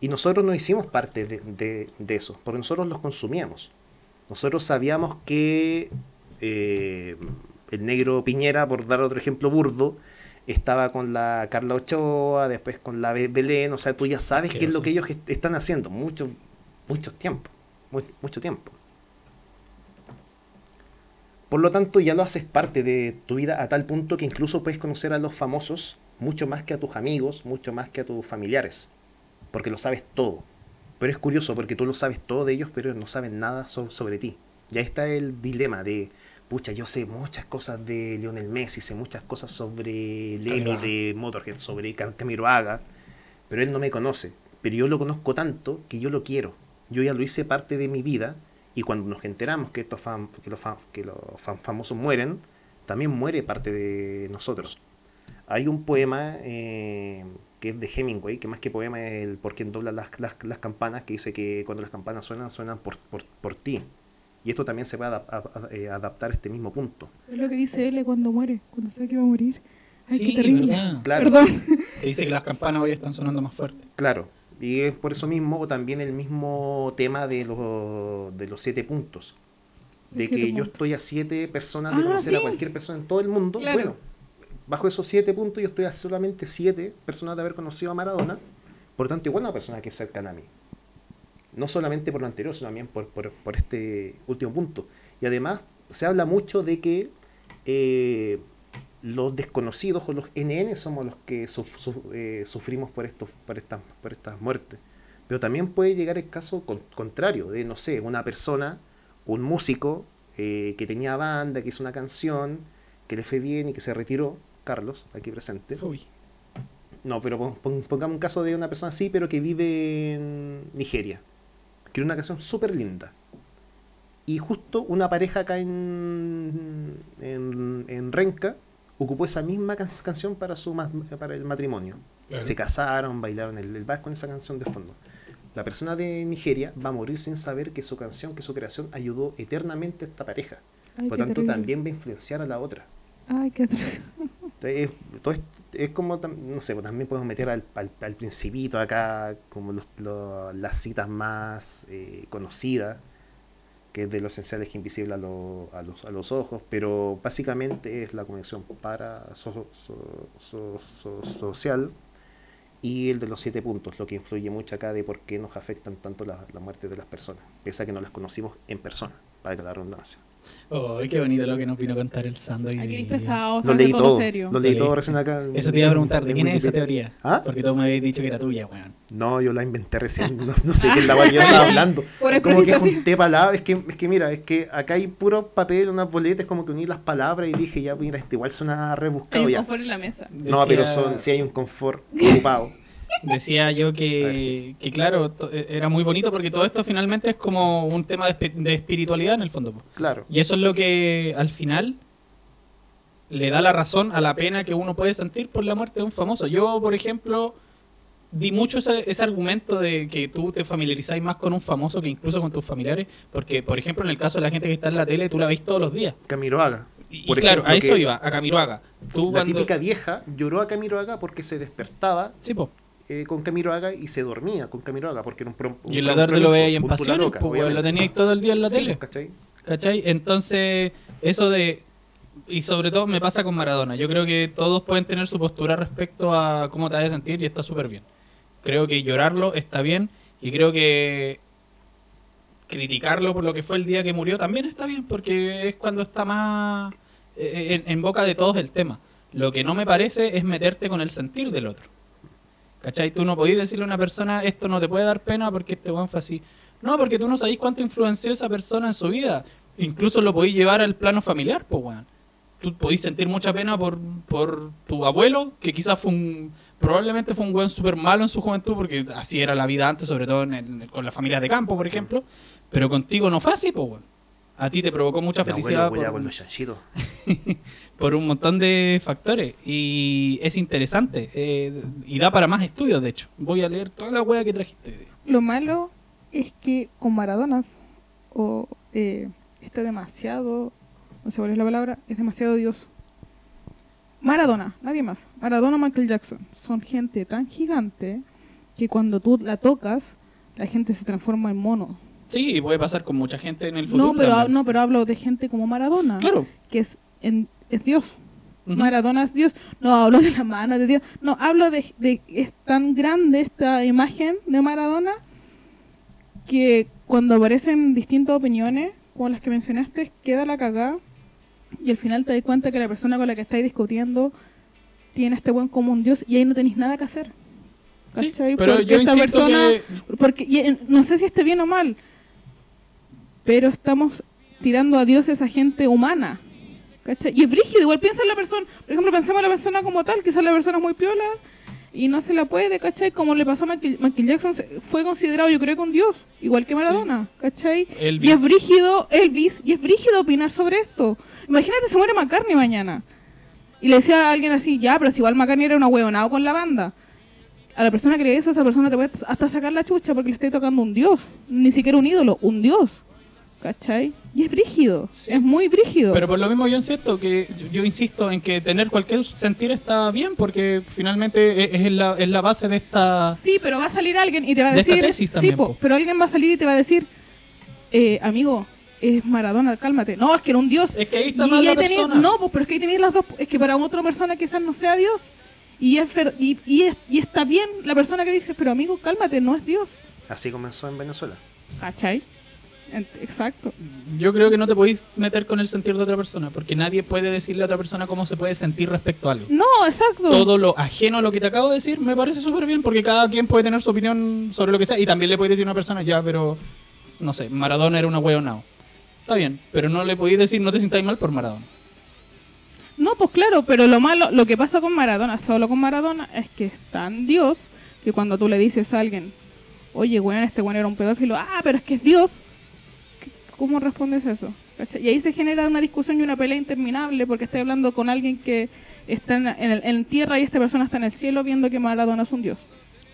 Y nosotros no hicimos parte de, de- de eso, porque nosotros los consumíamos. Nosotros sabíamos que eh, el negro Piñera, por dar otro ejemplo burdo, estaba con la Carla Ochoa, después con la Be- Belén, o sea, tú ya sabes Qué qué es lo que ellos est- están haciendo, mucho, mucho tiempo, mu- mucho tiempo. Por lo tanto, ya lo haces parte de tu vida a tal punto que incluso puedes conocer a los famosos mucho más que a tus amigos, mucho más que a tus familiares, porque lo sabes todo. Pero es curioso porque tú lo sabes todo de ellos, pero no saben nada so- sobre ti. Ya está el dilema de, pucha, yo sé muchas cosas de Lionel Messi, sé muchas cosas sobre Lemmy de Motorhead, sobre Cam- Camiroaga, pero él no me conoce. Pero yo lo conozco tanto que yo lo quiero. Yo ya lo hice parte de mi vida y cuando nos enteramos que estos fam- que los, que los fam- famosos mueren, también muere parte de nosotros. Hay un poema eh, que es de Hemingway, que más que poema es el por quien dobla las, las, las campanas, que dice que cuando las campanas suenan, suenan por, por, por ti. Y esto también se puede adap- a- a- eh, adaptar a este mismo punto. Es lo que dice él cuando muere, cuando sabe que va a morir. Ay, Sí, qué terrible. ¿verdad? Claro. Perdón. Que dice que las campanas hoy están sonando más fuerte. Claro, y es por eso mismo también el mismo tema de los, de los siete puntos. De que yo estoy a siete personas de Ah, conocer a cualquier persona en todo el mundo. Claro. Bueno, bajo esos siete puntos yo estoy a solamente siete personas de haber conocido a Maradona. Por lo tanto, igual una persona que es cercana a mí. No solamente por lo anterior, sino también por, por, por este último punto. Y además se habla mucho de que eh, los desconocidos o los NN somos los que suf- suf- eh, sufrimos por, estos, por, estas, por estas muertes. Pero también puede llegar el caso con- contrario, de, no sé, una persona, un músico eh, que tenía banda, que hizo una canción, que le fue bien y que se retiró, Carlos, aquí presente. Uy. No, pero pon- pon- pongamos un caso de una persona así, pero que vive en Nigeria. Que una canción súper linda. Y justo una pareja acá en, en, en Renca ocupó esa misma can- canción para, su ma- para el matrimonio. Claro. Se casaron, bailaron el, el vals con esa canción de fondo. La persona de Nigeria va a morir sin saber que su canción, que su creación ayudó eternamente a esta pareja. Ay, Por qué tanto, terrible. también va a influenciar a la otra. Ay, qué. Entonces, todo es, es como, no sé, pues también podemos meter al, al, al principito acá, como los- lo- las citas más eh, conocidas, que es de lo esencial es que invisible a, lo- a los, a los ojos, pero básicamente es la conexión para so- so- so- so- social y el de los siete puntos, lo que influye mucho acá de por qué nos afectan tanto la, la muerte de las personas, pese a que no las conocimos en persona, para que la redundancia. Oh, qué bonito lo que nos vino a contar el Sando. día. pesado, Lo leí todo, todo, serio. lo leí todo recién acá. Eso te iba a preguntar, ¿de quién es esa teoría? ¿Ah? Porque tú me habías dicho que era tuya, weón. No, yo la inventé recién, no, no sé es la guay que yo estaba hablando. Por Como que junté palabras, es que, es que mira, es que acá hay puro papel, unas boletas, como que uní las palabras y dije, ya, mira, este igual suena Hay rebuscado un ya. confort en la mesa. No, pero son, sí hay un confort ocupado. Decía yo que, que claro, eh, era muy bonito porque todo esto finalmente es como un tema de, espi- de espiritualidad en el fondo. Claro, Y eso es lo que al final le da la razón a la pena que uno puede sentir por la muerte de un famoso. Yo, por ejemplo, di mucho ese, ese argumento de que tú te familiarizáis más con un famoso que incluso con tus familiares, porque, por ejemplo, en el caso de la gente que está en la tele, tú la veis todos los días. Camiroaga. Y, Por y claro, a eso iba, a Camiroaga. Tú La cuando... típica vieja lloró a Camiroaga porque se despertaba Sí, po. Eh, con Camiroaga y se dormía con Camiroaga porque era un Y en la tarde lo veía en pasiones, loca, pues, lo teníais todo el día en la Sí, tele. ¿cachai? ¿Cachai? Entonces, eso de... Y sobre todo me pasa con Maradona. Yo creo que todos pueden tener su postura respecto a cómo te vas a sentir y está súper bien. Creo que llorarlo está bien y creo que criticarlo por lo que fue el día que murió también está bien porque es cuando está más eh, en, en boca de todos el tema. Lo que no me parece es meterte con el sentir del otro. ¿Cachai? Tú no podís decirle a una persona esto no te puede dar pena porque este weón fue así. No, porque tú no sabéis cuánto influenció esa persona en su vida. Incluso lo podéis llevar al plano familiar, pues weón. Tú podéis sentir mucha pena por, por tu abuelo, que quizás fue un. Probablemente fue un weón súper malo en su juventud, porque así era la vida antes, sobre todo en el- con las familias de campo, por ejemplo. Pero contigo no fue así, pues weón. A ti te provocó mucha Mi felicidad. abuelo por- con los chanchitos. por un montón de factores y es interesante eh, y da para más estudios de hecho voy a leer toda la wea que trajiste. Lo malo es que con Maradonas o eh, está demasiado, no sé cuál es la palabra, es demasiado Dios. Maradona, nadie más. Maradona, Michael Jackson, son gente tan gigante que cuando tú la tocas, la gente se transforma en mono. sí y puede pasar con mucha gente en el futuro No, pero no, pero hablo de gente como Maradona, claro que es en- es Dios. Maradona es Dios. No hablo de la mano de Dios. No, hablo de, de- es tan grande esta imagen de Maradona que cuando aparecen distintas opiniones, como las que mencionaste, queda la cagada y al final te das cuenta que la persona con la que estáis discutiendo tiene este buen como un Dios y ahí no tenéis nada que hacer. Sí, ¿Cachai? pero Porque yo esta persona, que porque y, no sé si esté bien o mal, pero estamos tirando a Dios esa gente humana. ¿Cachai? Y es brígido, igual piensa en la persona, por ejemplo, pensemos en la persona como tal, quizás la persona es muy piola y no se la puede, ¿cachai? Como le pasó a Michael, Michael Jackson, fue considerado yo creo que un dios, igual que Maradona, ¿cachai? Elvis. Y es brígido, Elvis, y es brígido opinar sobre esto. Imagínate, se muere McCartney mañana. Y le decía a alguien así, ya, pero si igual McCartney era un huevonado con la banda. A la persona que le dice eso, esa persona te puede hasta sacar la chucha porque le estáis tocando un dios. Ni siquiera un ídolo, un dios. ¿Cachai? Y es brígido, Sí. es muy brígido. pero por lo mismo yo insisto que yo, insisto en que tener cualquier sentir está bien porque finalmente es, es la, es la base de esta Sí, pero va a salir alguien y te va a De esta decir. tesis también, sí, po, po. pero alguien va a salir y te va a decir, eh, amigo, es Maradona, cálmate. No, es que era un dios. Es que ahí está Y mal la ahí tenéis- persona. no, pues, pero es que ahí tenéis las dos. Es que para otra persona quizás no sea Dios. Y, es, ver- y, y, es- y está bien la persona que dice, pero amigo, cálmate, no es Dios. Así comenzó en Venezuela. ¿Cachai? Exacto. Yo creo que no te podéis meter con el sentir de otra persona, porque nadie puede decirle a otra persona cómo se puede sentir respecto a algo. No, exacto. Todo lo ajeno a lo que te acabo de decir me parece súper bien, porque cada quien puede tener su opinión sobre lo que sea, y también le puede decir a una persona, ya, pero, no sé, Maradona era una hueonao. Está bien, pero no le podéis decir, no te sintáis mal por Maradona. No, pues claro, pero lo malo, lo que pasa con Maradona, solo con Maradona, es que es tan Dios que cuando tú le dices a alguien, oye, weón, este weón era un pedófilo, ah, pero es que es Dios, ¿Qué- ¿cómo respondes eso? ¿Cachai? Y ahí se genera una discusión y una pelea interminable porque estoy hablando con alguien que está en, en el- en tierra y esta persona está en el cielo viendo que Maradona es un Dios.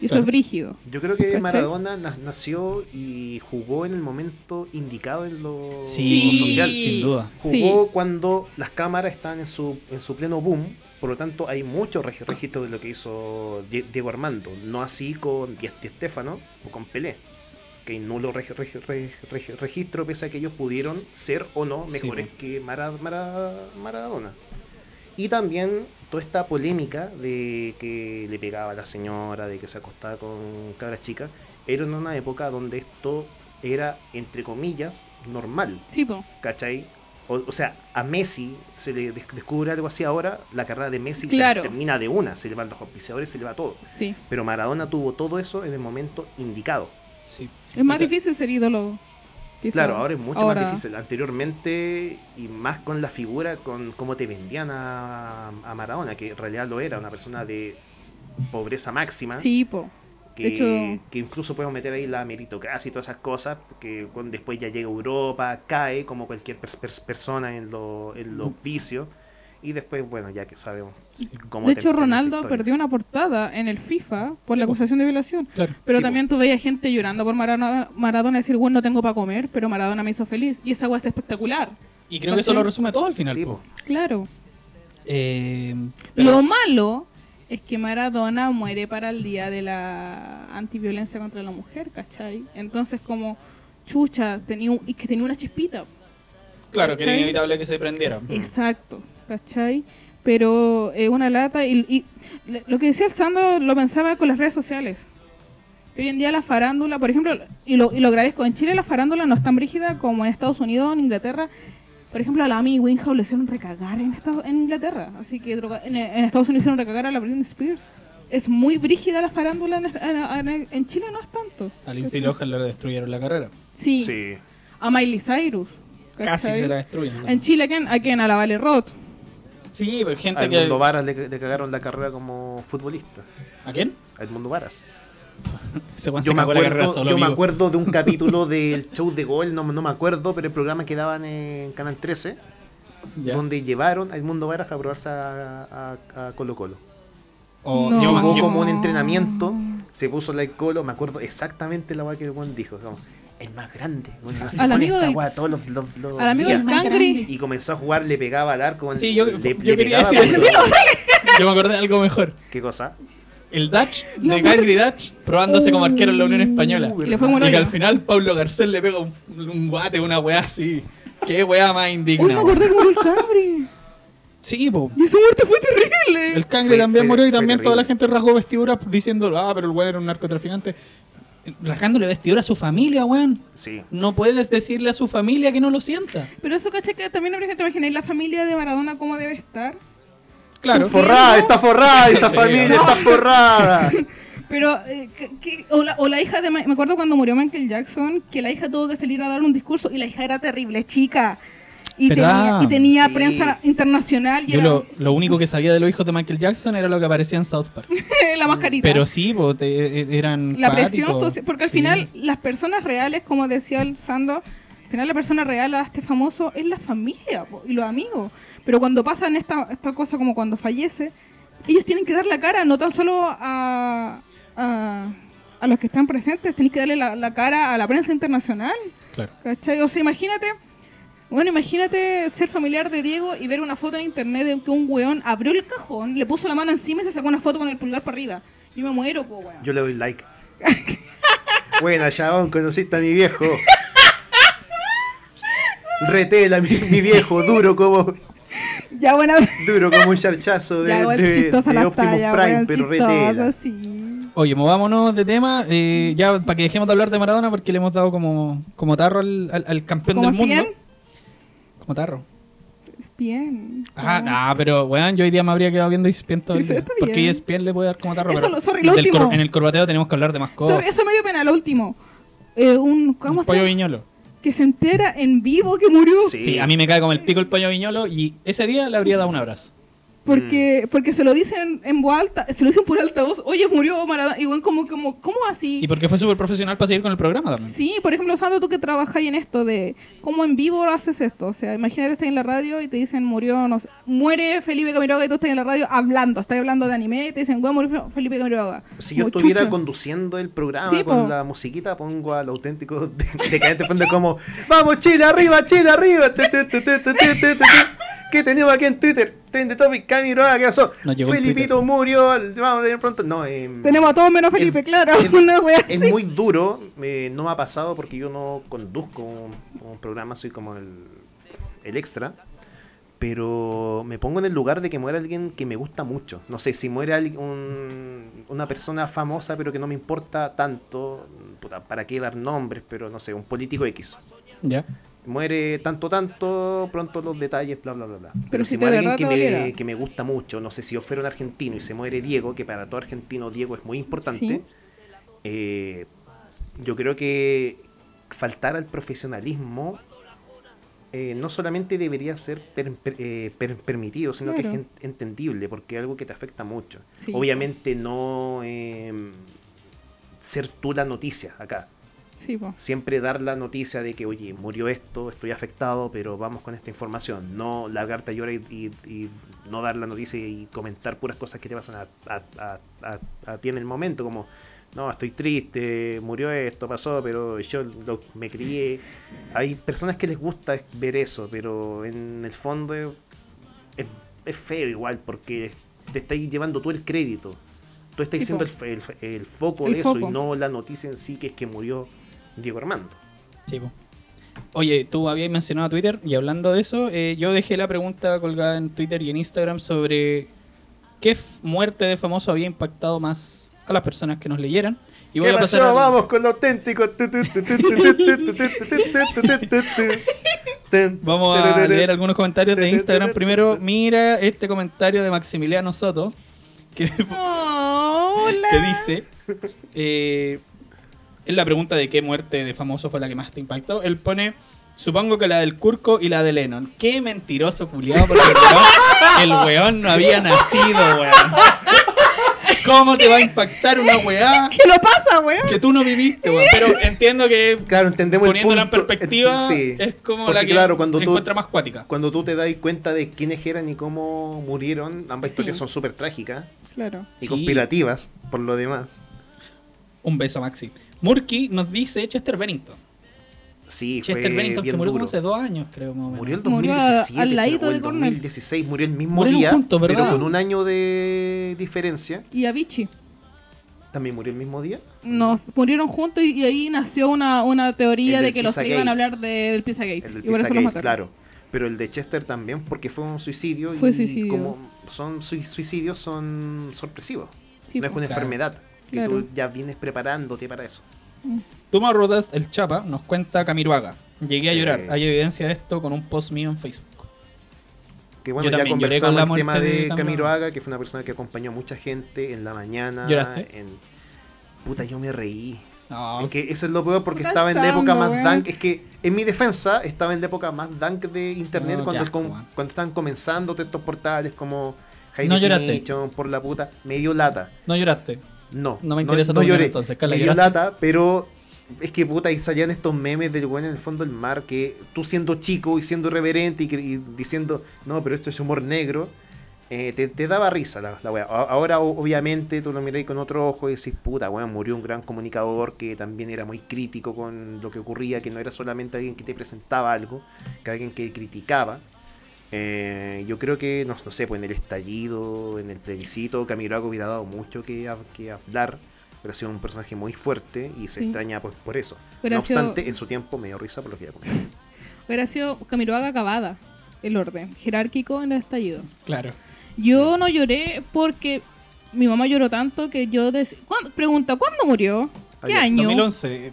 Y eso Claro. es brígido. Yo creo que ¿Cachai? Maradona na- nació y jugó en el momento indicado en lo, Sí. social. sin duda. Jugó cuando las cámaras están en su, en su pleno boom. Por lo tanto, hay mucho reg- registro de lo que hizo Die- Diego Armando. No así con Di Di Stéfano o con Pelé. Que hay nulo reg- reg- reg- reg- registro, pese a que ellos pudieron ser o no Sí, mejores que Mara- Mara- Maradona. Y también toda esta polémica de que le pegaba a la señora, de que se acostaba con cabras chicas, era en una época donde esto era, entre comillas, normal. Sí, po. ¿Cachai? O, o sea, a Messi se le des- descubre algo así ahora, la carrera de Messi Claro. termina de una, se le van los auspiciadores, se le va todo. Sí. Pero Maradona tuvo todo eso en el momento indicado. Sí. Es más difícil ser ídolo. quizá. Claro, ahora es mucho Ahora- más difícil. Anteriormente, y más con la figura, con cómo te vendían a, a Maradona, que en realidad lo era, una persona de pobreza máxima. Sí, po. que, de hecho- que incluso podemos meter ahí la meritocracia y todas esas cosas, que después ya llega a Europa, cae como cualquier pers- persona en, lo- en los vicios, y después, bueno, ya que sabemos cómo De hecho, Ronaldo perdió una portada en el FIFA por Sí, la acusación de violación. Claro. Pero Sí, también tú veías gente llorando por Maradona, Maradona y decir, bueno, no tengo para comer, pero Maradona me hizo feliz. Y esa agua es espectacular. Y creo que eso lo resume todo al final. Sí, po. po. Claro. Eh, pero- Lo malo Es que Maradona muere para el día de la antiviolencia contra la mujer, ¿cachai? Entonces como chucha, tenía un- y que tenía una chispita. Claro, que era inevitable que se prendiera. Exacto, ¿cachai? Pero es una lata y, y le- lo que decía el Sando lo pensaba con las redes sociales. Hoy en día la farándula, por ejemplo, y lo, y lo agradezco, en Chile la farándula no es tan brígida como en Estados Unidos, en Inglaterra. Por ejemplo, a la Amy Winehouse le hicieron recagar en, Estados- en Inglaterra. Así que droga- en, en Estados Unidos hicieron recagar a la Britney Spears. Es muy brígida la farándula, en, en- en- en Chile no es tanto. A Lindsay Lohan le destruyeron la carrera. Sí, Sí. a Miley Cyrus. Casi se la destruyen. En Chile, ¿a quién? ¿A quién? A la Vale Roth. Sí, gente A que... Edmundo Varas le, le cagaron la carrera como futbolista. ¿A quién? A Edmundo Varas. Yo me, cagó la carrera acuerdo, solo, yo me amigo. acuerdo de un capítulo del show de gol, no, no me acuerdo, pero el programa que daban en Canal 13, Ya. donde llevaron a Edmundo Varas a probarse a, a- a Colo Colo. O No. Llegó como un entrenamiento, se puso la Colo, me acuerdo exactamente la weá que el weón dijo, como, el más grande, bueno, no se Al pone amigo esta del- weá todos los, los, los Al amigo del Cangri. Y comenzó a jugar, le pegaba al arco, Sí, yo- le, yo le quería decir eso. Yo me acordé de algo mejor. ¿Qué cosa? El Dutch de Gary Dutch probándose como arquero en la Unión Española. Uh, le fue Y que al final Pablo Garcés le pega un, un guate, una weá así. Qué weá más Uy, indigna. me acordé murió el Cangri. Sí, po. Y esa muerte fue terrible. El Cangre Fue- también fue- murió y también toda la gente rasgó vestiduras diciendo, ah, pero el weón era un narcotraficante. Rajándole vestidura a su familia, weón. Sí. No puedes decirle a su familia que no lo sienta. Pero eso, caché, que también habría que te imagináis la familia de Maradona cómo debe estar. Claro. Sufriendo. Forrada, está forrada, esa familia no. está forrada. Pero, eh, que- que- o, la, o la hija de. Ma- Me acuerdo cuando murió Michael Jackson, que la hija tuvo que salir a dar un discurso y la hija era terrible, chica. Y ¿Verdad? tenía, y tenía Sí. prensa internacional y Yo era lo, lo único que sabía de los hijos de Michael Jackson era lo que aparecía en South Park. la mascarita. Pero sí, po, te- e- eran la presión social, porque al Sí. final las personas reales, como decía el Sando, al final la persona real a este famoso es la familia po, y los amigos. Pero cuando pasan esta, esta cosa como cuando fallece, ellos tienen que dar la cara, no tan solo a, a, a los que están presentes, tienen que darle la, la cara a la prensa internacional. Claro. ¿Cachai? O sea, imagínate, bueno, imagínate ser familiar de Diego y ver una foto en internet de que un weón abrió el cajón, le puso la mano encima y se sacó una foto con el pulgar para arriba. Yo me muero, po, weón. Yo le doy like. Buena, chabón, conociste a mi viejo. Retela, mi, mi viejo, duro como Ya, bueno, duro como un charchazo de, ya de- de Optimus talla, Prime, pero retela. sí. Oye, movámonos de tema, eh, ya para que dejemos de hablar de Maradona porque le hemos dado como, como tarro al, al- al campeón ¿Cómo del mundo. bien? Como tarro. Es bien. Ah, no, pero weón, yo hoy día me habría quedado viendo ESPN todo Sí, el día. está Porque bien. ESPN le puede dar como tarro. Eso pero lo- sorry, lo último. en el corbateo tenemos que hablar de más cosas. Sobre- eso me dio pena, lo último. Eh, un, ¿Cómo Un se pollo llama? viñolo. Que se entera en vivo que murió. Sí. Sí. a mí me cae como el pico el pollo viñolo y ese día le habría dado un abrazo. Porque, porque se lo dicen en voz alta, se lo dicen por altavoz. Oye, murió Maradona. Igual como, como, ¿cómo así? Y porque fue súper profesional para seguir con el programa también. Sí, por ejemplo, Sandro, tú que trabajas en esto de cómo en vivo haces esto. O sea, imagínate estás en la radio y te dicen murió, no sé, muere Felipe Camiroaga y tú estás en la radio hablando, estás hablando de anime y te dicen, bueno, murió Felipe Camiroaga. Si yo estuviera chucha. conduciendo el programa Sí, con po. la musiquita, pongo al auténtico de- decadente fondo como ¡Vamos Chile arriba, Chile arriba! ¿Qué tenemos aquí en Twitter? Trend Topic, Camiroaga, ¿qué pasó? Felipito murió, vamos a ver pronto. No, em, Tenemos a todos menos Felipe, es- claro. es- una wea así. es muy duro, eh, no me ha pasado porque yo no conduzco un, un programa, soy como el, el extra. Pero me pongo en el lugar de que muera alguien que me gusta mucho. No sé, si muere alguien, un- una persona famosa pero que no me importa tanto, puta, ¿para qué dar nombres? Pero no sé, un político X. Ya. Muere tanto, tanto, pronto los detalles, bla, bla, bla, bla. Pero, si muere alguien que me, que me gusta mucho, no sé si yo fuera un argentino y se muere Diego, que para todo argentino Diego es muy importante, Sí. eh, yo creo que faltar al profesionalismo eh, no solamente debería ser per- per- eh, per- permitido, sino que es en- entendible, porque es algo que te afecta mucho. Sí. Obviamente no eh, ser tú la noticia acá. Sí. Siempre dar la noticia de que, oye, murió esto, estoy afectado, pero vamos con esta información. No largarte a llorar y, y- y no dar la noticia y comentar puras cosas que te pasan a, a- a- a- a ti en el momento, como, no, estoy triste, murió esto, pasó, pero yo lo- me crié. Hay personas que les gusta ver eso, pero en el fondo es, feo igual, porque te estáis llevando tú el crédito. Tú estás siendo el, el el foco El de eso foco. y no la noticia en sí que es que murió Diego Armando. Sí, po. Oye, tú habías mencionado a Twitter y hablando de eso, yo dejé la pregunta colgada en Twitter y en Instagram sobre qué muerte de famoso había impactado más a las personas que nos leyeran. Y voy ¿Qué a pasar pasó? A... Vamos con lo auténtico. Vamos a leer algunos comentarios de Instagram. Primero, mira este comentario de Maximiliano Soto que, oh, que dice... Eh, es la pregunta de qué muerte de famoso fue la que más te impactó. Él pone: Supongo que la del Curco y la de Lennon. Qué mentiroso culiado, porque el weón, el weón no había nacido, weón. ¿Cómo te va a impactar una weá ¿Qué lo pasa, weón? que tú no viviste, weón? Pero entiendo que Claro, entendemos el poniéndola en punto. perspectiva Sí. es como Porque la que claro, cuando tú, encuentra más cuática. cuando tú te das cuenta de quiénes eran y cómo murieron, ambas Sí. historias son súper trágicas Claro. y Sí. conspirativas, por lo demás. Un beso, Maxi. Murky nos dice Chester Bennington. Sí, Chester fue Bennington, que bien murió como duro. hace dos años, creo, más o menos. Murió el Murió 2017 al sí, ladito o de el Cornell. 2016, murió el mismo Murieron día, juntos, pero con un año de diferencia. Y Avicii. También murió el mismo día. Nos murieron juntos y, y ahí nació una, una teoría de que los tres iban a hablar de, del Pizzagate. El del y por eso los Pizzagate, mataron. claro. Pero el de Chester también, porque fue un suicidio. Fue y suicidio. como son sui- suicidios son sorpresivos. Sí, no es pues. una Claro. enfermedad. Que Claro. tú ya vienes preparándote para eso. Toma Rodas, el Chapa, nos cuenta Camiruaga. Llegué a Sí. llorar. Hay evidencia de esto con un post mío en Facebook. Que bueno, Yo ya con conversamos la el tema de Haga, que fue una persona que acompañó a mucha gente en la mañana. ¿Lloraste? En... Puta, yo me reí. No, Es que eso es lo peor porque Puta estaba en la época más weón. dank. Es que en mi defensa estaba en la época más dank de internet No, cuando, asco, estaban comenzando todos estos portales como High No lloraste. Por la puta. Me dio lata. no lloraste. No, No me interesa no, opinión, lloré. entonces, me dio ¿lloraste? lata, pero es que puta, y salían estos memes del weón en el fondo del mar que tú siendo chico y siendo irreverente y, diciendo, no, pero esto es humor negro, eh, te, te daba risa la, la wea. A- Ahora, obviamente, tú lo miráis con otro ojo y decís, puta, weón, murió un gran comunicador que también era muy crítico con lo que ocurría, que no era solamente alguien que te presentaba algo, que alguien que criticaba. Eh, yo creo que, no, no sé, pues en el estallido, en el plebiscito, Camiroaga hubiera dado mucho que, hab- que hablar. Pero ha sido un personaje muy fuerte y se Sí. extraña pues por eso. Hubiera no sido- obstante, en su tiempo me dio risa por lo que ya comenté. Hubiera sido Camiroaga acabada el orden jerárquico en el estallido. Claro. Yo no lloré porque mi mamá lloró tanto que yo... dec- ¿Cuándo- Pregunta, ¿cuándo murió? ¿Qué Ayer. año? 2011,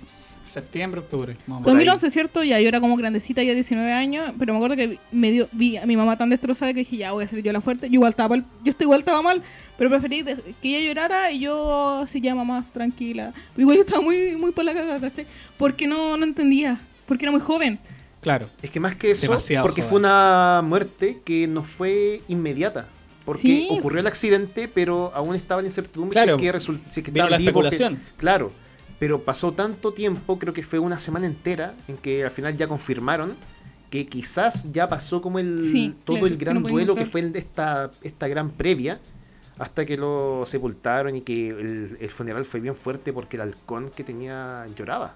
septiembre, octubre. más o menos. Por ahí. 2011, ¿cierto? Ya yo era como grandecita, ya 19 años, pero me acuerdo que me dio, vi a mi mamá tan destrozada que dije, ya voy a ser yo la fuerte. Yo igual estaba, mal- yo estoy igual estaba mal, pero preferí que ella llorara y yo así ya mamá, tranquila. Igual yo estaba muy, muy por la cagada, ¿cachai? Porque no, no entendía, porque era muy joven. Claro. Es que más que eso, Demasiado porque joven. fue una muerte que no fue inmediata. Porque Sí. ocurrió el accidente, pero aún estaba en incertidumbre Claro. si es que, si es que Vino estaban la que- especulación. claro. Pero pasó tanto tiempo, creo que fue una semana entera, en que al final ya confirmaron que quizás ya pasó como el Sí, todo claro, el gran no duelo que fue el de esta, esta gran previa, hasta que lo sepultaron y que el, el funeral fue bien fuerte porque el halcón que tenía lloraba.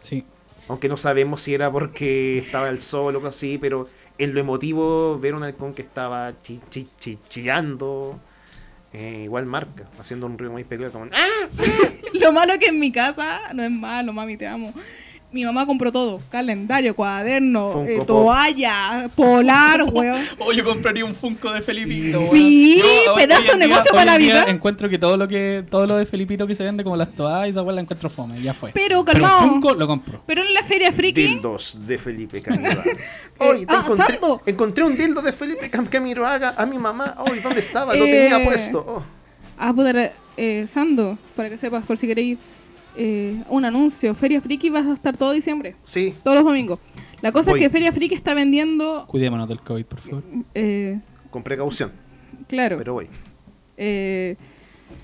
Sí. Aunque no sabemos si era porque estaba el sol o algo así, pero en lo emotivo ver un halcón que estaba chi- chi- chi- chillando, eh, igual marca, haciendo un ruido muy peculiar como ¡Ah! Lo malo que en mi casa, no es malo, mami, te amo. Mi mamá compró todo, calendario, cuaderno, eh, Pop. toalla, polar, weón. Oh, yo compraría un Funko de Felipito. Sí. Sí, Yo, hoy- pedazo hoy de negocio hoy para día Navidad. Encuentro que todo lo que todo lo de Felipito que se vende como las toallas, esa la encuentro fome, ya fue. Pero, un calmado. Funko lo compro. Pero en la feria friki, Dildos de Felipe Camiroaga. Hoy te ah, encontré, Sando. encontré un dildo de Felipe Cam- Camiroaga a mi mamá. Hoy, ¿dónde estaba? Lo Eh, tenía puesto. Oh. ah, puta, eh, Sando, para que sepas, por si queréis, eh, un anuncio. Feria Friki va a estar todo diciembre, Sí, todos los domingos. La cosa Voy. es que Feria Friki está vendiendo, Cuidémonos del COVID, por favor. eh, con precaución, claro, pero voy. eh,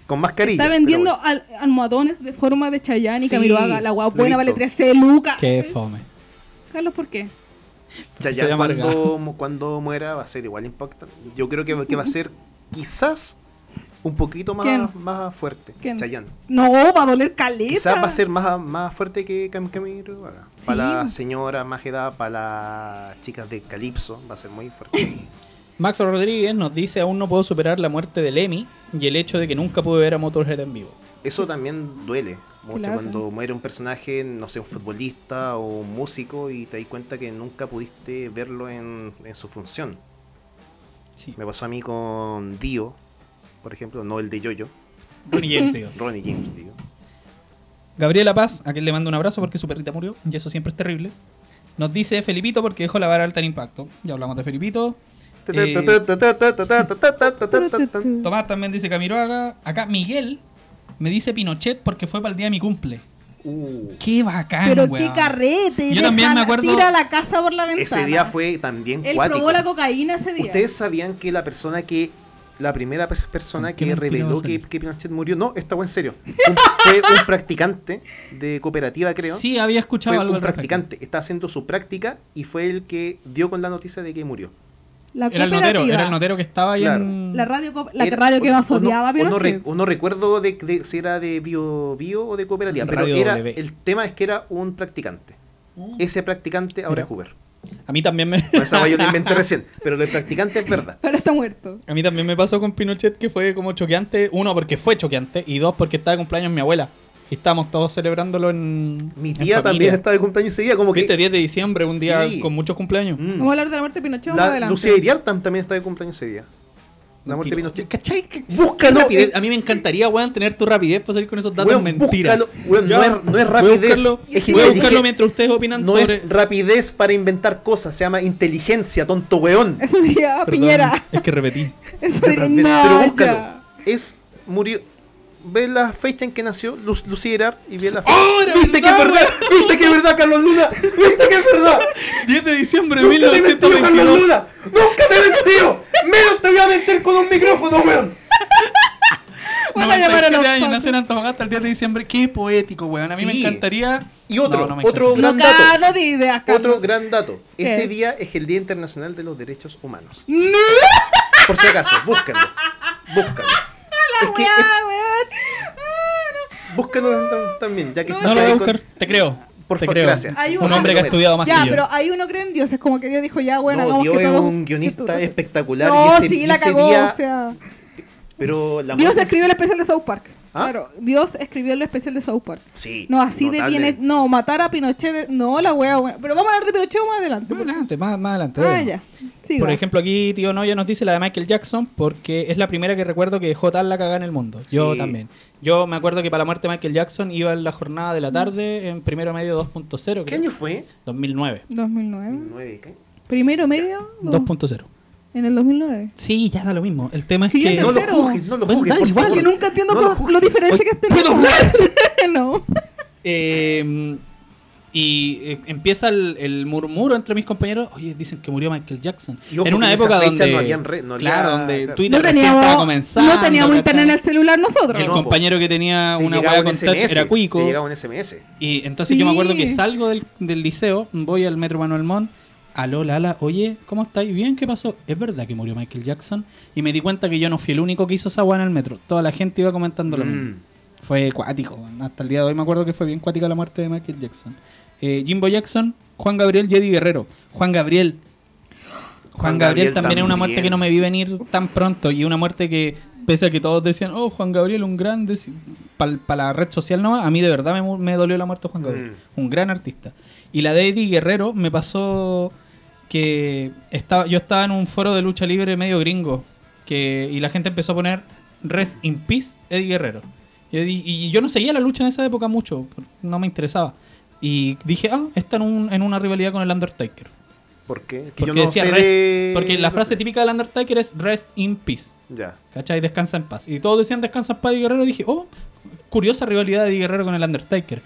Con mascarilla. está vendiendo al- almohadones de forma de Chayanne y Sí, Camiroaga. La lo he guapuena vale visto. 13 lucas. Qué fome. Carlos, ¿por qué? Cuando, mu- cuando muera va a ser igual impactante. Yo creo que, que va a ser quizás un poquito más, ¿Quién? más fuerte. ¿Quién? Chayanne. No, va a doler caleta. Quizás va a ser más, más fuerte que Cam. Sí. Para la señora más edad, para las chicas de Calipso, va a ser muy fuerte. Max Rodríguez nos dice, aún no puedo superar la muerte de Lemmy y el hecho de que nunca pude ver a Motorhead en vivo. Eso también duele mucho Claro. cuando muere un personaje, no sé, un futbolista o un músico y te das cuenta que nunca pudiste verlo en, en su función. Sí. Me pasó a mí con Dio, por ejemplo, no el de Yoyo, Ronnie James, digo. Ronnie James, digo. Gabriela Paz, a quien le mando un abrazo porque su perrita murió, y eso siempre es terrible. Nos dice Felipito porque dejó la vara alta en impacto. Ya hablamos de Felipito. Eh, Tomás también dice Camiroaga. Acá Miguel me dice Pinochet porque fue para el día de mi cumple. Uh, Qué bacán, Pero weón. qué carrete. Yo también me acuerdo- Tira la casa por la ventana. ese día fue también Él cuático. probó la cocaína ese día. ¿Ustedes sabían que la persona que la primera pers- persona ¿Qué que reveló a que, que Pinochet murió, no, esta fue en serio. Un- fue un practicante de cooperativa, creo. Sí, había escuchado fue algo un al respecto. practicante, está haciendo su práctica y fue el que dio con la noticia de que murió. La Era el notero, era el notero que estaba ahí Claro. en... La radio, la Era- radio que más no- odiaba no, re- Pinochet. o no recuerdo de, de si era de bio, bio o de cooperativa, pero era W. el tema es que era un practicante. Ese practicante ahora Mira. es Hoover. A mí también me... Esa yo la inventé recién, pero lo de practicante es verdad. Pero está muerto. A mí también me pasó con Pinochet que fue como choqueante. Uno, porque fue choqueante. Y dos, porque estaba de cumpleaños mi abuela. Y estábamos todos celebrándolo en. Mi tía también está de cumpleaños ese día, como que Viste, 10 de diciembre, un día Sí. con muchos cumpleaños. Mm. Vamos a hablar de la muerte de Pinochet La, adelante. Lucía Iriartan también está de cumpleaños ese día. La muerte de. Pinochet. ¿Cachai? ¿Qué- Búscalo. rapidez? eh, A mí me encantaría, weón, tener tu rapidez para salir con esos datos Weón, mentiras. búscalo. Weón, no es- no es Voy a rapidez, buscarlo- es Voy a buscarlo mientras ustedes opinan No sobre. es rapidez para inventar cosas, se llama inteligencia, tonto weón. Eso sería Perdón, Piñera. Es que repetí. Eso Pero búscalo. Es murió. Ve la fecha en que nació Lu Lucía y ve la fecha. ¡Oh, era ¿Viste que es verdad, verdad? ¿Viste que es verdad, Carlos Luna? ¿Viste que es verdad? 10 de diciembre de Nunca te he mentido, Carlos 1922. Luna. Nunca te he mentido. Menos te voy a mentir con un micrófono, weón. Van a llamar a los 97 años, nació en Antofagasta el 10 de diciembre. Qué poético, weón. A mí me encantaría. Y otro, No, no otro gran No, dato. no de ideas. Otro gran dato. ¿Qué? Ese día es el Día Internacional de los Derechos Humanos. ¡No! Por si acaso, búscalo. Búscalo. Que Weá, weón. Ah, búscalo tam- también, ya que No estás lo voy a buscar. Te creo. Por favor, gracias. Hay Un un- hombre que ha estudiado más Ya, que yo. pero ahí uno cree en Dios. Es como que Dios dijo, ya, bueno, no, Dios que es todo. un guionista todo- espectacular. No, y ese, sí, la cagó. día- O sea, pero la Dios escribió el especial de South Park. ¿Ah? Claro, Dios escribió el especial de South Park. Sí. No, así de notable. bien. es- No, matar a Pinochet. de- No, la wea, wea. Pero vamos a hablar de Pinochet más adelante. Más adelante, más, más adelante. Ah, ya. Por ejemplo, aquí Tío Noya nos dice la de Michael Jackson porque es la primera que recuerdo que dejó tal la cagada en el mundo. Yo también. Yo me acuerdo que para la muerte de Michael Jackson iba en la jornada de la tarde en primero medio 2.0. ¿Qué creo. año fue? 2009. 2009. Nueve, ¿qué? Primero medio. no, 2.0. En el 2009. Sí, ya da lo mismo. El tema es Que No lo tercero. juzgues, no lo Bueno, juzgues, da por igual. favor. Que nunca entiendo No lo diferencia que tenemos. ¿puedo hablar? no. Eh, y eh, empieza el, el murmuro entre mis compañeros. Oye, dicen que murió Michael Jackson. Y ojo en una época donde. no habían re- no había- claro, donde claro. Twitter No recién estaba teníamos, comenzando. no teníamos internet en el celular nosotros. El No, po. compañero que tenía Te una hueá con touch era Cuico. Te llegaba un SMS. Y entonces yo me acuerdo que salgo del, del liceo, voy al metro Manuel Montt. Aló, Lala, oye, ¿cómo estáis? ¿Bien? ¿Qué pasó? ¿Es verdad que murió Michael Jackson? Y me di cuenta que yo no fui el único que hizo esa en el metro. Toda la gente iba comentando lo Mm. mismo. Fue cuático. Hasta el día de hoy me acuerdo que fue bien cuática la muerte de Michael Jackson. Eh, Jimbo Jackson, Juan Gabriel, Jedi Guerrero. Juan Gabriel. Juan, Juan Gabriel, Gabriel también es una muerte que no me vi venir tan pronto. Y una muerte que, pese a que todos decían, oh, Juan Gabriel, un grande. Para la red social no, a mí de verdad me dolió la muerte de Juan Gabriel. Mm. Un gran artista. Y la de Eddie Guerrero me pasó que estaba, yo estaba en un foro de lucha libre medio gringo. Que, y la gente empezó a poner Rest in Peace, Eddie Guerrero. Y yo no seguía la lucha en esa época mucho, no me interesaba. Y dije, ah, está en, un- en una rivalidad con el Undertaker. ¿Por qué? Que Porque, yo no decía sé rest- de- porque la frase típica del Undertaker es Rest in Peace. Ya. ¿Cachai? Descansa en paz. Y todos decían descansa en paz Eddie Guerrero. Y dije, oh, curiosa rivalidad de Eddie Guerrero con el Undertaker.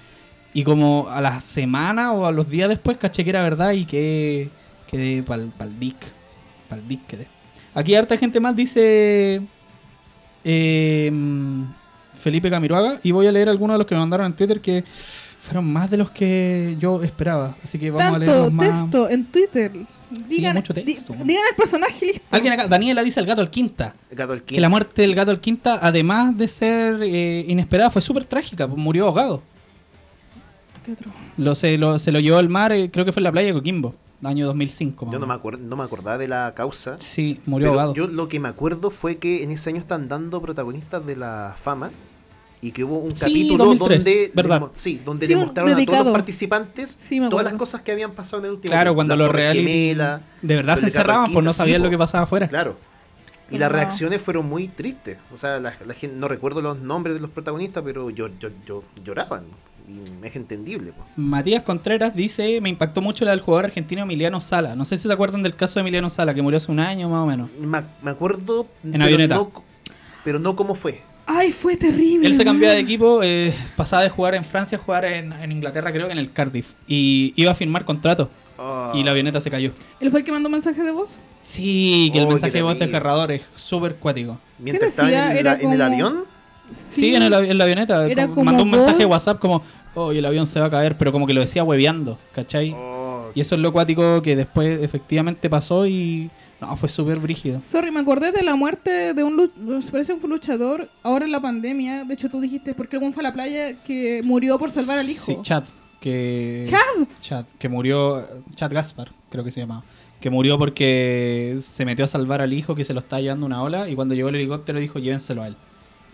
Y como a la semana o a los días después caché que era verdad y que quedé pa'l, pa'l dick. Pa'l dick quedé. Aquí harta gente más dice eh, Felipe Camiroaga. Y voy a leer algunos de los que me mandaron en Twitter que fueron más de los que yo esperaba. Así que vamos a leerlos más. texto en Twitter. Digan, mucho di- texto. digan el personaje listo. Alguien acá, Daniela dice el gato al quinta. El gato al Que la muerte del gato al quinta, además de ser eh, inesperada, fue súper trágica. pues, Murió ahogado. ¿Qué otro? Lo, se, lo, se lo llevó al mar, eh, creo que fue en la playa de Coquimbo. Año 2005. más Yo no me, menos. acuer- no me acordaba de la causa. Sí, murió Pero ahogado. yo lo que me acuerdo fue que en ese año están dando protagonistas de la fama y que hubo un Sí, capítulo 2003, donde, ¿verdad? sí, donde Sí, le mostraron a todos los participantes Sí, todas acuerdo. las cosas que habían pasado en el último Claro, tiempo. cuando los reality Gemelas, de verdad se encerraban, pues no sabían sí, lo que po. pasaba afuera. Claro. Y las reacciones fueron muy tristes. O sea, la, la gente, no recuerdo los nombres de los protagonistas, pero yo, yo, yo lloraban. Y es entendible. po. Matías Contreras dice, me impactó mucho la del jugador argentino Emiliano Sala. No sé si se acuerdan del caso de Emiliano Sala, que murió hace un año más o menos. Me, me acuerdo, pero avioneta. no, pero no cómo fue. Ay, fue terrible. Él se cambiaba de equipo, eh, pasaba de jugar en Francia a jugar en, en Inglaterra, creo que en el Cardiff. Y iba a firmar contrato. Ah. Y la avioneta se cayó. ¿Él fue el que mandó mensaje de voz? Sí, que el Oh, mensaje de voz desgarrador es súper cuático. Mientras ¿Qué decía? estaba en, el- Era en el como- avión, Sí, en, el en la avioneta. Era como- como mandó un mensaje de WhatsApp como, oh, el avión se va a caer, pero como que lo decía hueveando, ¿cachai? Oh, Y eso es lo cuático que después efectivamente pasó y... No, fue súper brígido. Sorry, me acordé de la muerte de un, parece a un luchador ahora en la pandemia. De hecho, tú dijiste, ¿por qué algún fue a la playa que murió por salvar al hijo? Sí, Chad, que... ¿Chad? Chad, que murió... Chad Gaspar, creo que se llamaba. Que murió porque se metió a salvar al hijo que se lo estaba llevando una ola y cuando llegó el helicóptero dijo llévenselo a él.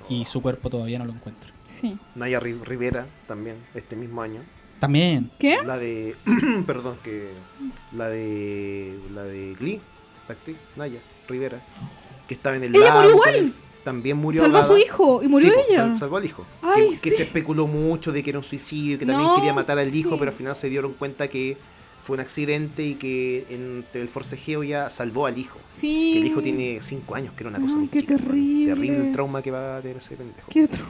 Y su cuerpo todavía no lo encuentra. Sí. Naya Ri- Rivera también, este mismo año. También. ¿Qué? La de. perdón, que. La de. La de Glee, la actriz Naya Rivera. Que estaba en el Ella lago murió igual. También murió. Salvó a su hijo y murió Sí, ella. sal- salvó al hijo. Ay, que, se especuló mucho de que era un suicidio, que también No, quería matar al hijo, sí. pero al final se dieron cuenta que fue un accidente y que entre el forcejeo ya salvó al hijo. Sí. Que el hijo tiene 5 años, que era una cosa Ay, muy qué chica, terrible. Terrible el trauma que va a tener ese pendejo. Qué otro.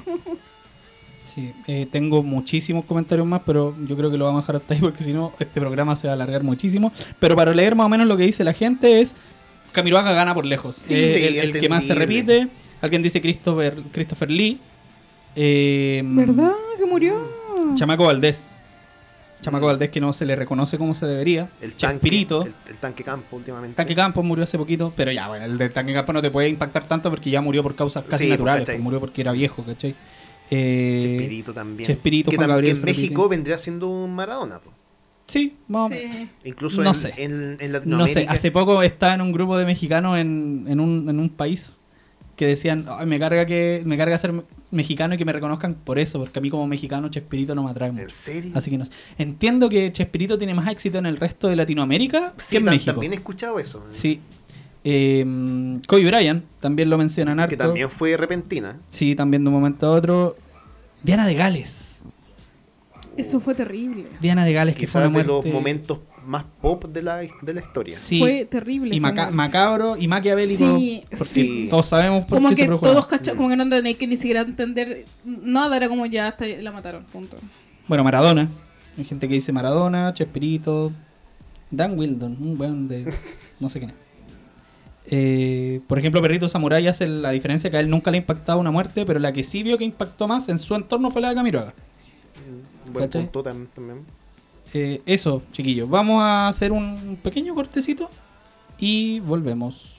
Sí, eh, tengo muchísimos comentarios más, pero yo creo que lo vamos a dejar hasta ahí porque si no, este programa se va a alargar muchísimo. Pero para leer más o menos lo que dice la gente es: Camiroaga gana por lejos. Sí, Eh, sí, el, el que más se repite. Alguien dice Christopher, Christopher Lee. Eh, ¿Verdad que murió? Chamaco Valdés. Chamaco Valdés que no se le reconoce como se debería. El tanque, Chespirito. el, el tanque campo últimamente. Tanque Campos murió hace poquito, pero ya, bueno, el del Tanque Campos no te puede impactar tanto porque ya murió por causas casi Sí, pues, naturales, pues, murió porque era viejo, ¿cachai? Eh, Chespirito también. Chespirito, que, Juan tam- Gabriel que en repite. México vendría siendo un Maradona. po. Sí, menos. Sí. Incluso No en, sé. en, en No sé, hace poco estaba en un grupo de mexicanos en, en, un, en un país que decían, "Ay, me carga que me carga ser mexicano y que me reconozcan por eso, porque a mí como mexicano Chespirito no me atrae ¿En serio? Así que no sé. Entiendo que Chespirito tiene más éxito en el resto de Latinoamérica Sí, que en tam- México. también he escuchado eso. Sí. Eh, Kobe Bryant también lo mencionan harto. Que también fue repentina. Sí, también de un momento a otro. Diana de Gales. Eso fue terrible. Diana de Gales, que fue una de los muerte... momentos más pop de la, de la historia. Sí. Fue terrible. y maca- macabro y maquiavélico. Sí, porque sí. todos sabemos por Como qué se que todos cachaban, como que no tenéis que ni siquiera entender nada, era como ya hasta la mataron, punto. Bueno, Maradona. Hay gente que dice Maradona, Chespirito, Dan Wildon, un weón de. no sé quién es. Eh, por ejemplo, Perrito Samurai hace la diferencia que a él nunca le ha impactado una muerte, pero la que sí vio que impactó más en su entorno fue la de Camiroaga. Un buen ¿Cachai? punto tam- también. Eh, eso, chiquillos. Vamos a hacer un pequeño cortecito y volvemos.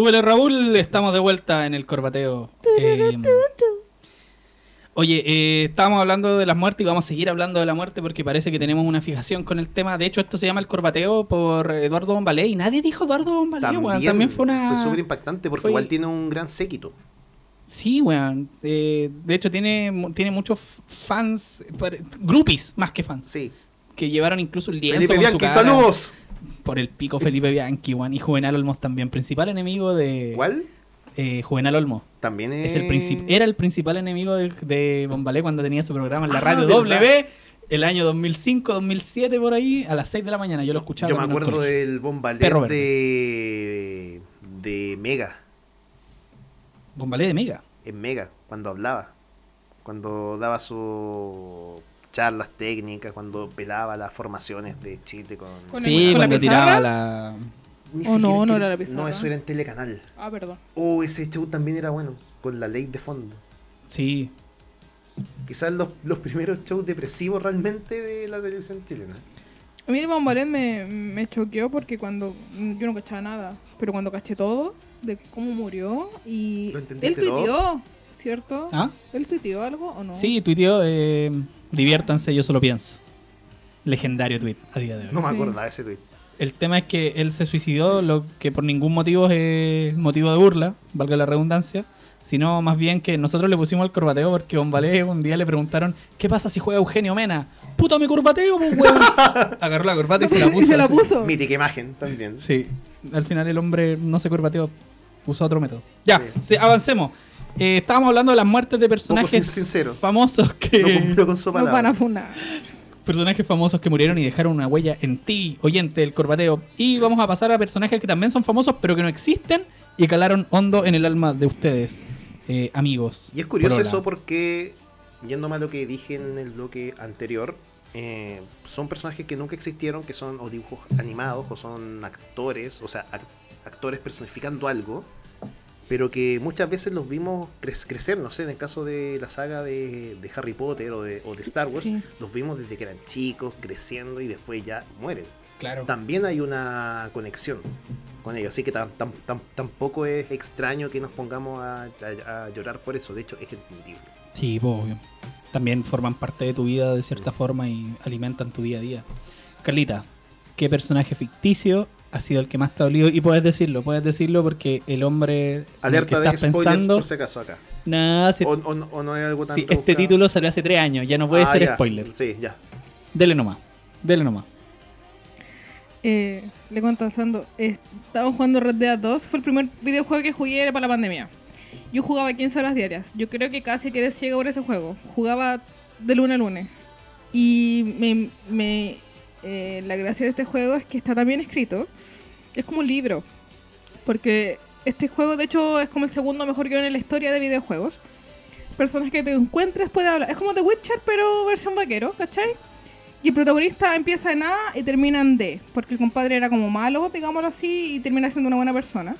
Súbele Raúl, estamos de vuelta en el corbateo. Eh, oye, eh, estábamos hablando de las muertes y vamos a seguir hablando de la muerte porque parece que tenemos una fijación con el tema. De hecho, esto se llama el corbateo por Eduardo Bombalé y nadie dijo Eduardo Bombalé, También, weón. También fue una... Fue súper impactante porque fue- igual tiene un gran séquito. Sí, weón. Eh, de hecho, tiene, tiene muchos fans, groupies más que fans, Sí. que llevaron incluso el lienzo Felipe con su Bianchi, cara saludos. Por el pico Felipe Bianchi, weón. Y Juvenal Olmos también, principal enemigo de... ¿Cuál? Eh, Juvenal Olmos. También es... Es el era el principal enemigo de, de Bombalé cuando tenía su programa en la Ah, radio ¿verdad? W el año 2005, 2007 por ahí, a las 6 de la mañana. Yo lo escuchaba. Yo me acuerdo del bombalé de... de Mega. Bombalé de Mega. En Mega, cuando hablaba. Cuando daba sus charlas técnicas, cuando pelaba las formaciones de Chile con... Con sí, el- con la cuando tiraba la... Ni ¿O no? No era la pizarra. No, eso era en Telecanal. Ah, perdón. Oh, ese show también era bueno, con la ley de fondo. Sí. Quizás los, los primeros shows depresivos realmente de la televisión chilena. A mí el Bombalet me, me choqueó porque cuando yo no cachaba nada, pero cuando caché todo de cómo murió y ¿Lo él tuiteó, ¿cierto? ¿Ah? ¿Él tuiteó algo o no? Sí, tuiteó, eh, diviértanse, yo solo pienso. Legendario tweet a día de hoy. No me acordaba de ese tweet. El tema es que él se suicidó, lo que por ningún motivo es motivo de burla, valga la redundancia, sino más bien que nosotros le pusimos el corbateo porque Bombalé un día le preguntaron, ¿qué pasa si juega Eugenio Mena? ¡Puta mi corbateo, pues, weón! Agarró la corbata y se la puso. y se la puso. Mítica imagen también. Sí, al final el hombre no se corbateó, usó otro método. Ya, Sí. sí, avancemos. Eh, estábamos hablando de las muertes de sin- personajes sincero. famosos que... No cumplió con su Nos van a palabra. funar. personajes famosos que murieron y dejaron una huella en ti, oyente del corbateo. Y vamos a pasar a personajes que también son famosos, pero que no existen y calaron hondo en el alma de ustedes, eh, amigos. Y es curioso Polola. eso porque, yéndome a lo que dije en el bloque anterior, eh, son personajes que nunca existieron, que son o dibujos animados o son actores, o sea, ac- actores personificando algo, pero que muchas veces los vimos cre- crecer, no sé, en el caso de la saga de, de Harry Potter o de, o de Star Wars, Sí. los vimos desde que eran chicos, creciendo y después ya mueren. Claro. También hay una conexión con ellos, así que tam- tam- tam- tampoco es extraño que nos pongamos a, a- a llorar por eso, de hecho es entendible. Sí, pues, obvio. También forman parte de tu vida de cierta forma y alimentan tu día a día. Carlita, ¿qué personaje ficticio ha sido el que más te ha dolido? Y puedes decirlo, puedes decirlo porque el hombre el que Alerta de estás spoilers pensando... por si acaso acá. No, si- O, o no- o no hay algo tan si este título salió hace tres años, ya no puede Ah, ser ya. spoiler. Sí, ya. Dele nomás, dele nomás. Eh, le contestando, eh, estaba jugando Red Dead 2, fue el primer videojuego que jugué para la pandemia. Yo jugaba 15 horas diarias. Yo creo que casi quedé ciego por ese juego. Jugaba de lunes a lunes. Y me, me- eh, la gracia de este juego es que está también escrito. Es como un libro. Porque este juego, de hecho, es como el segundo mejor guion en la historia de videojuegos. Personas que te encuentres puede hablar. Es como The Witcher, pero versión vaquero, ¿cachai? Y el protagonista empieza en A y termina en D, porque el compadre era como malo, digámoslo así, y termina siendo una buena persona.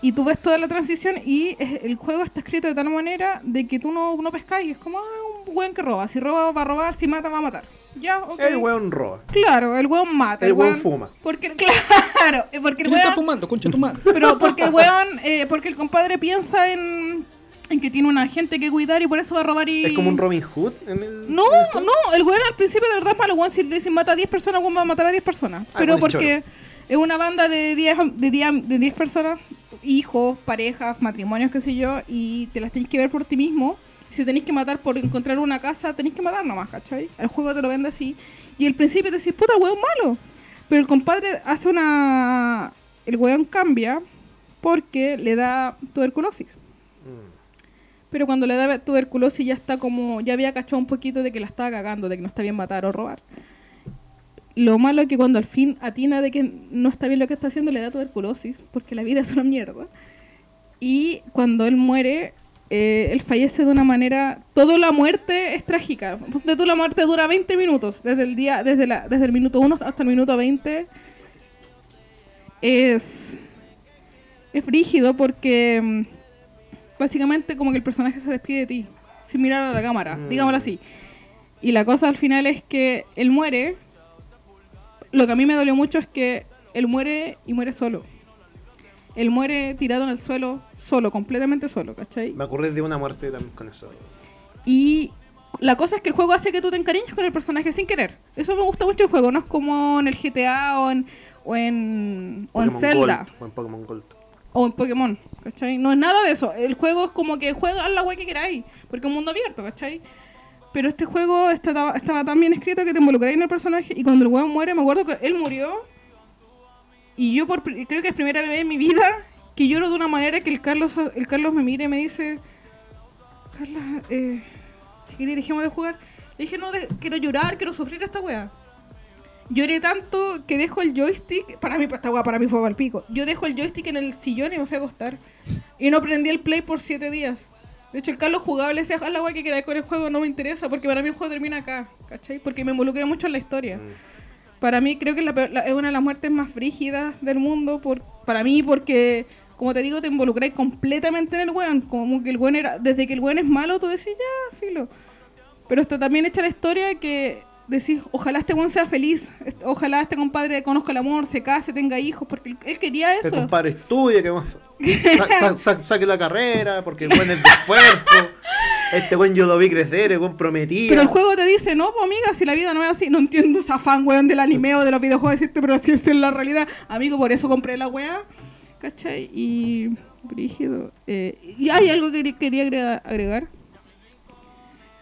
Y tú ves toda la transición y el juego está escrito de tal manera de que tú no, no pescas y es como ah, un weón que roba. Si roba va a robar, si mata va a matar. Ya, ok. El weón roba. Claro, el weón mata. El weón fuma. Porque, claro, porque el ¿Quién está weón... fumando? Concha tu madre. Pero porque el weón, eh, porque el compadre piensa en, en que tiene una gente que cuidar y por eso va a robar y... Es como un Robin Hood en el. No, en el no, el weón al principio de verdad es malo, weón, si le dicen mata a 10 personas, weón va a matar a 10 personas. Ah, Pero el porque es una banda de 10, de 10, de 10 personas, hijos, parejas, matrimonios, qué sé yo, y te las tenés que ver por ti mismo. Si tenéis que matar por encontrar una casa, tenéis que matar nomás, ¿cachai? El juego te lo vende así. Y al principio te decís, puta, weón malo. Pero el compadre hace una... El weón cambia porque le da tuberculosis. Pero cuando le da tuberculosis ya está como, ya había cachado un poquito de que la estaba cagando, de que no está bien matar o robar. Lo malo es que cuando al fin atina de que no está bien lo que está haciendo, le da tuberculosis, porque la vida es una mierda. Y cuando él muere, eh, él fallece de una manera... Toda la muerte es trágica. De toda la muerte dura 20 minutos, desde el día, desde, la, desde el minuto 1 hasta el minuto 20. Es... Es frígido porque... mm, básicamente como que el personaje se despide de ti, sin mirar a la cámara, Mm. digámoslo así. Y la cosa al final es que él muere. Lo que a mí me dolió mucho es que él muere y muere solo. Él muere tirado en el suelo, solo, completamente solo, ¿cachai? Me acordé de una muerte también con eso. Y la cosa es que el juego hace que tú te encariñes con el personaje sin querer. Eso me gusta mucho el juego, no es como en el GTA o en, o en, o en Zelda. Gold, o en Pokémon Gold. O en Pokémon, ¿cachai? No es nada de eso. El juego es como que juega la wea que queráis, porque es un mundo abierto, ¿cachai? Pero este juego estaba, estaba tan bien escrito que te involucráis en el personaje y cuando el weón muere, me acuerdo que él murió y yo por, creo que es primera vez en mi vida que lloro de una manera que el Carlos, el Carlos me mira y me dice, Carla, eh, si querés dejemos de jugar. Le dije, no, de- quiero llorar, quiero sufrir esta wea. Lloré tanto que dejo el joystick. Para mí, esta weá para mí fue mal pico. Yo dejo el joystick en el sillón y me fui a acostar. Y no prendí el play por siete días. De hecho, el Carlos jugaba le decía, haz la weá que queráis con el juego, no me interesa, porque para mí el juego termina acá, ¿cachai? Porque me involucré mucho en la historia. Para mí, creo que es, la peor- la- es una de las muertes más frígidas del mundo, por, para mí, porque, como te digo, te involucráis completamente en el weón. Como que el weón era, desde que el weón es malo, tú decís, ya, filo. Pero está también hecha la historia que decís, ojalá este weón sea feliz, ojalá este compadre conozca el amor, se case, tenga hijos, porque él, quería Que eso. compadre estudie, que sa- sa- sa- saque la carrera, porque el buen es de esfuerzo. Este buen yo lo vi crecer, el buen prometía. Pero el juego te dice, no, pues amiga, si la vida no es así, no entiendo esa fan, weón, del anime o de los videojuegos, decirte, pero así es en la realidad. Amigo, por eso compré la weá, ¿cachai? Y... Brígido. Eh, y hay algo que quería- quería agrega- agregar.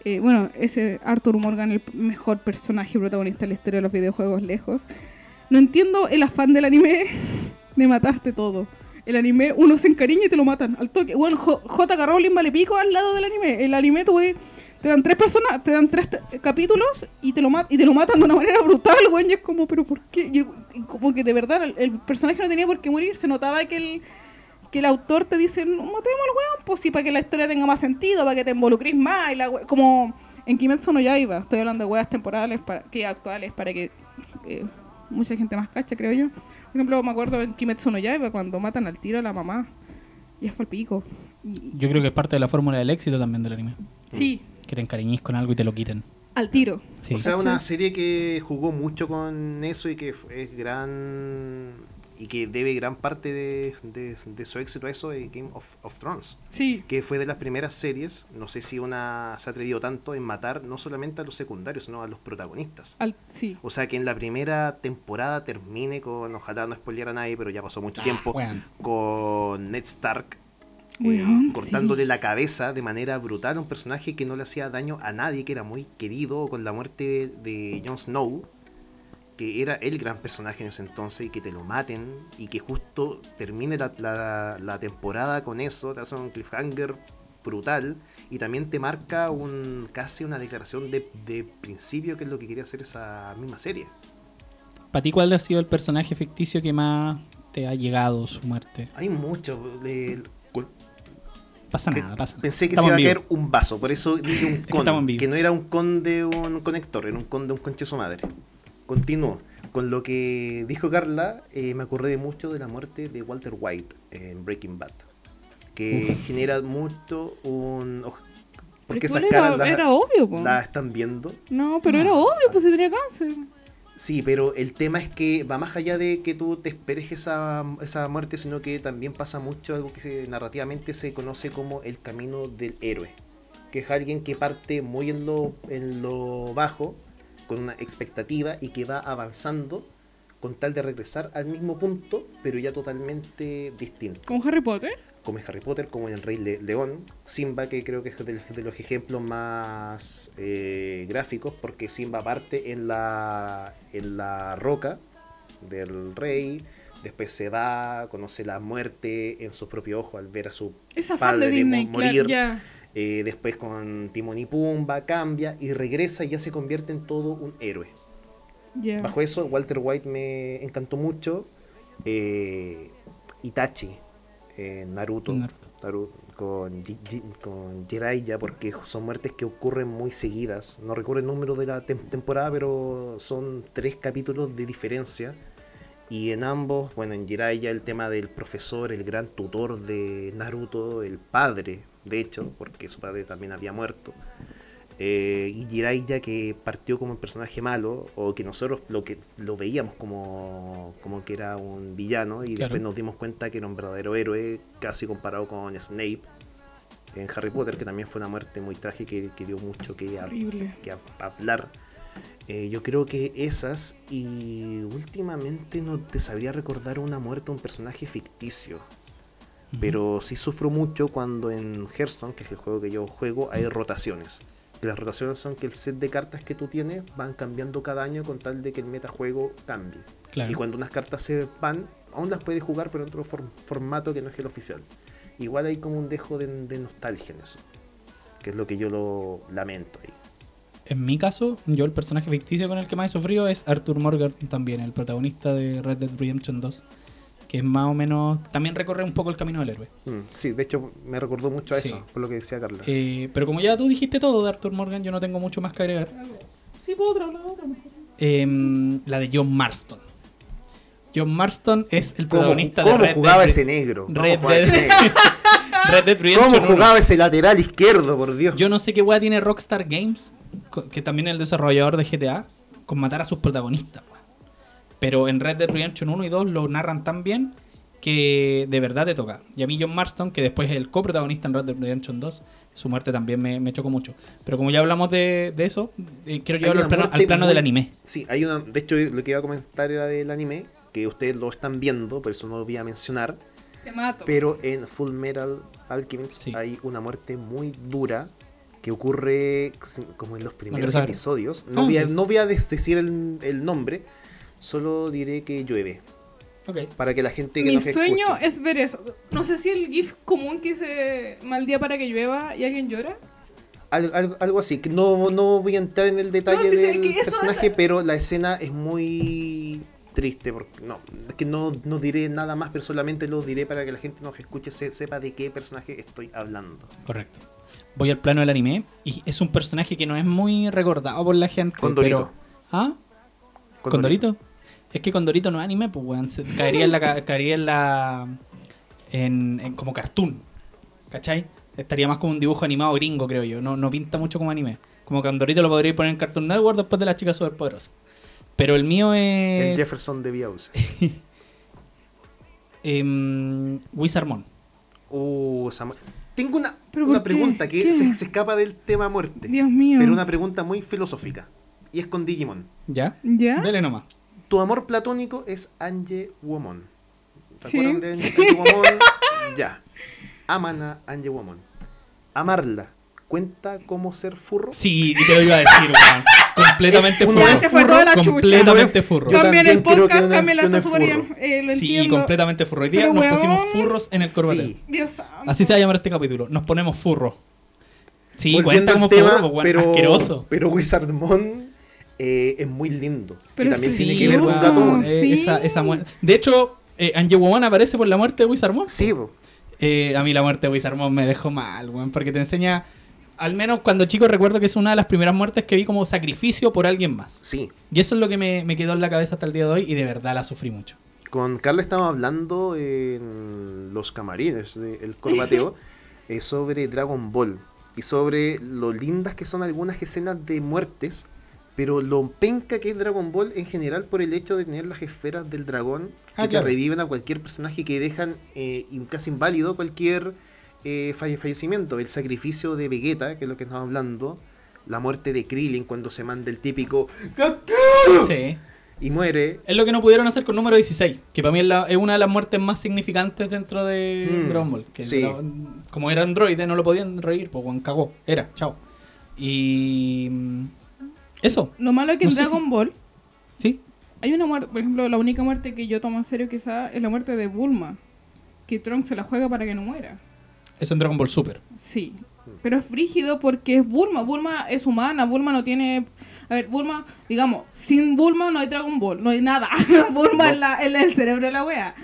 Eh, bueno, ese Arthur Morgan, el mejor personaje protagonista de la historia de los videojuegos lejos. No entiendo el afán del anime de matarte todo. El anime, uno se encariña y te lo matan al toque. Bueno, J.K. Rowling vale pico al lado del anime. El anime tú te dan tres personas, te dan tres capítulos y te lo y te lo matan de una manera brutal, güey. Y es como, pero ¿por qué? Y como que de verdad el, personaje no tenía por qué morir. Se notaba que el, que el autor te dice, no, matemos al weón, pues sí, para que la historia tenga más sentido, para que te involucres más. Y la como en Kimetsu no Yaiba, estoy hablando de weas temporales, para, que actuales, para que eh, mucha gente más cacha, creo yo. Por ejemplo, me acuerdo en Kimetsu no Yaiba cuando matan al tiro a la mamá. Y es fue el pico. Y- Yo creo que es parte de la fórmula del éxito también del anime. sí, Que te encariñís con algo y te lo quiten. al tiro. Sí. O sea, una serie que jugó mucho con eso y que es gran. Y que debe gran parte de, de- de su éxito a eso es Game of, of Thrones. Sí, Que fue de las primeras series, no sé si una se ha atrevido tanto en matar no solamente a los secundarios, sino a los protagonistas. al, sí. O sea, que en la primera temporada termine con, ojalá no spoilear a nadie, pero ya pasó mucho tiempo, weón. con Ned Stark eh, cortándole sí. la cabeza de manera brutal a un personaje que no le hacía daño a nadie, que era muy querido, con la muerte de Jon Snow, que era el gran personaje en ese entonces, y que te lo maten, y que justo termine la, la- la temporada con eso, te hace un cliffhanger brutal, y también te marca un casi una declaración de, de principio, que es lo que quería hacer esa misma serie. ¿Para ti cuál ha sido el personaje ficticio que más te ha llegado su muerte? Hay mucho. cul- Pasa nada, pasa nada. Pensé que Estamos se iba a vivo. caer un vaso, por eso dije un que con. estamos en vivo. Que no era un con de un conector, era un con de un conche su madre. Continúo. Con lo que dijo Carla, eh, me acordé mucho de la muerte de Walter White en Breaking Bad. Que genera mucho un. Porque esas caras era, las, era obvio, po. las están viendo. No, pero No. era obvio, pues si tenía cáncer. Sí, pero el tema es que va más allá de que tú te esperes esa, esa muerte, sino que también pasa mucho algo que se- narrativamente se conoce como el camino del héroe, que es alguien que parte muy en lo, en lo bajo, con una expectativa y que va avanzando con tal de regresar al mismo punto, pero ya totalmente distinto. Con Harry Potter. Como en Harry Potter, como en El Rey Le- León, Simba, que creo que es de, de los ejemplos más eh, gráficos, porque Simba parte en la, en la roca del rey, después se va, conoce la muerte en sus propios ojos al ver a su Esa fan de padre Disney, mo- claro, morir, ya. Eh, después con Timón y Pumba, cambia y regresa y ya se convierte en todo un héroe. Bajo eso, Walter White me encantó mucho. eh, Itachi, eh, Naruto, Naruto. Naru- con, con Jiraiya, porque son muertes que ocurren muy seguidas. No recuerdo el número de la tem- temporada, pero son tres capítulos de diferencia. Y en ambos, bueno, en Jiraiya el tema del profesor, el gran tutor de Naruto, el padre, de hecho, porque su padre también había muerto. Eh, y Jiraiya que partió como un personaje malo, o que nosotros lo que lo veíamos como, como que era un villano, y Claro. después nos dimos cuenta que era un verdadero héroe, casi comparado con Snape en Harry Potter, que también fue una muerte muy trágica y que dio mucho que, Horrible. que hab- hablar. Eh, yo creo que esas, y últimamente no te sabría recordar una muerte a un personaje ficticio. Pero sí sufro mucho cuando en Hearthstone, que es el juego que yo juego, hay rotaciones. Que las rotaciones son que el set de cartas que tú tienes van cambiando cada año con tal de que el metajuego cambie. Claro. Y cuando unas cartas se van, aún las puedes jugar, pero en otro for- formato que no es el oficial. Igual hay como un dejo de, de nostalgia en eso. Que es lo que yo lo lamento ahí. En mi caso, yo el personaje ficticio con el que más he sufrido es Arthur Morgan también, el protagonista de Red Dead Redemption 2. Que es más o menos. También recorre un poco el camino del héroe. Mm, sí, de hecho me recordó mucho a Sí. eso, por lo que decía Carla. Eh, pero como ya tú dijiste todo de Arthur Morgan, yo no tengo mucho más que agregar. Sí, puedo otra, la otra mejor. Em, la de John Marston. John Marston es el ¿Cómo, protagonista cómo de Red jugaba Dead, ese negro? ¿Cómo Red jugaba ese negro? Red Dead Redemption ¿Cómo 1. jugaba ese lateral izquierdo, por Dios? Yo no sé qué weá tiene Rockstar Games, que también es el desarrollador de GTA, con matar a sus protagonistas. weón. Pero en Red Dead Redemption 1 y 2 lo narran tan bien que de verdad te toca. Y a mí John Marston, que después es el coprotagonista en Red Dead Redemption 2, su muerte también me, me chocó mucho. Pero como ya hablamos de, de eso, eh, quiero llevarlo al plano, al plano muy- del anime. Sí, hay una. De hecho, lo que iba a comentar era del anime, que ustedes lo están viendo, por eso no lo voy a mencionar. Te mato. Pero en Full Metal Alchemist Sí. hay una muerte muy dura que ocurre como en los primeros saber. episodios. No, Ah, voy, a, no voy a decir el, el nombre, solo diré que llueve. Ok. Para que la gente que Mi nos sueño escuche- es ver eso. No sé si el GIF común que dice mal día para que llueva y alguien llora. Al- algo, algo así, no, no voy a entrar en el detalle No, sí, del eso personaje, es- pero la escena es muy triste, porque no, es que no, no diré nada más, pero solamente lo diré para que la gente nos escuche, se- sepa de qué personaje estoy hablando. Correcto. Voy al plano del anime y es un personaje que no es muy recordado por la gente. Condorito. Pero, ¿Ah? Con ¿Condorito? Es que Condorito no es anime, pues weón. se- Caería en la. ca- Caería en la. En, en como cartoon. ¿Cachai? Estaría más como un dibujo animado gringo, creo yo. No, no pinta mucho como anime. Como Condorito lo podría poner en Cartoon Network después de la chica superpoderosa. Pero el mío es. El Jefferson de Biause. em, Wizardmon. Uh, Tengo una, ¿Pero una pregunta que se, se escapa del tema muerte, Dios mío. pero una pregunta muy filosófica. Y es con Digimon. ¿Ya? ¿Ya? Dale nomás. Tu amor platónico es Ange Womon. ¿Te Sí. acuerdan de Ange Ange Womon? ya. Aman a Ange Womon. Amarla. ¿Cuenta como ser furro? Sí, y te lo iba a decir, weón. Completamente Es furro. de se fue toda la chucha. Completamente furro. Yo también el podcast, no está es súper bien. Eh, lo Sí, entiendo. completamente furro. Hoy día Pero, nos weón. pusimos furros en el corbatel. Sí. Dios santo. Así se va a llamar este capítulo. Nos ponemos furro. Sí, Volviendo cuenta al como tema, furro, pues, weón, pero, asqueroso. pero Wizardmon eh, es muy lindo. Pero y también sí, tiene que ver con weón. Gatón. eh, sí. esa, esa mu- De hecho, Eh, Angie Woman aparece por la muerte de Wizardmon. Sí. Eh, a mí la muerte de Wizardmon me dejó mal, weón, porque te enseña, al menos cuando chico recuerdo que es una de las primeras muertes que vi como sacrificio por alguien más. sí. Y eso es lo que me, me quedó en la cabeza hasta el día de hoy y de verdad la sufrí mucho. Con Carla estábamos hablando en los camarines del corbateo eh, sobre Dragon Ball y sobre lo lindas que son algunas escenas de muertes, pero lo penca que es Dragon Ball en general por el hecho de tener las esferas del dragón Ah, que claro. reviven a cualquier personaje que dejan eh, casi inválido cualquier eh, falle- fallecimiento. El sacrificio de Vegeta, que es lo que estamos hablando, la muerte de Krillin cuando se manda el típico Sí. y muere. Es lo que no pudieron hacer con número 16, que para mí es, la- es una de las muertes más significantes dentro de Mm, Dragon Ball. Que sí. como era androide, no lo podían reír, pues Juan cagó. Era, chao. Y. Eso, Lo malo es que No en Dragon si- Ball ¿sí? hay una muerte, por ejemplo, la única muerte que yo tomo en serio quizá es la muerte de Bulma. Que Trunks se la juega para que no muera. Eso en Dragon Ball Super. Sí. Pero es frígido porque es Bulma. Bulma es humana. Bulma no tiene. A ver, Bulma, digamos, sin Bulma no hay Dragon Ball. No hay nada. Bulma No. es, la- es el cerebro de la wea.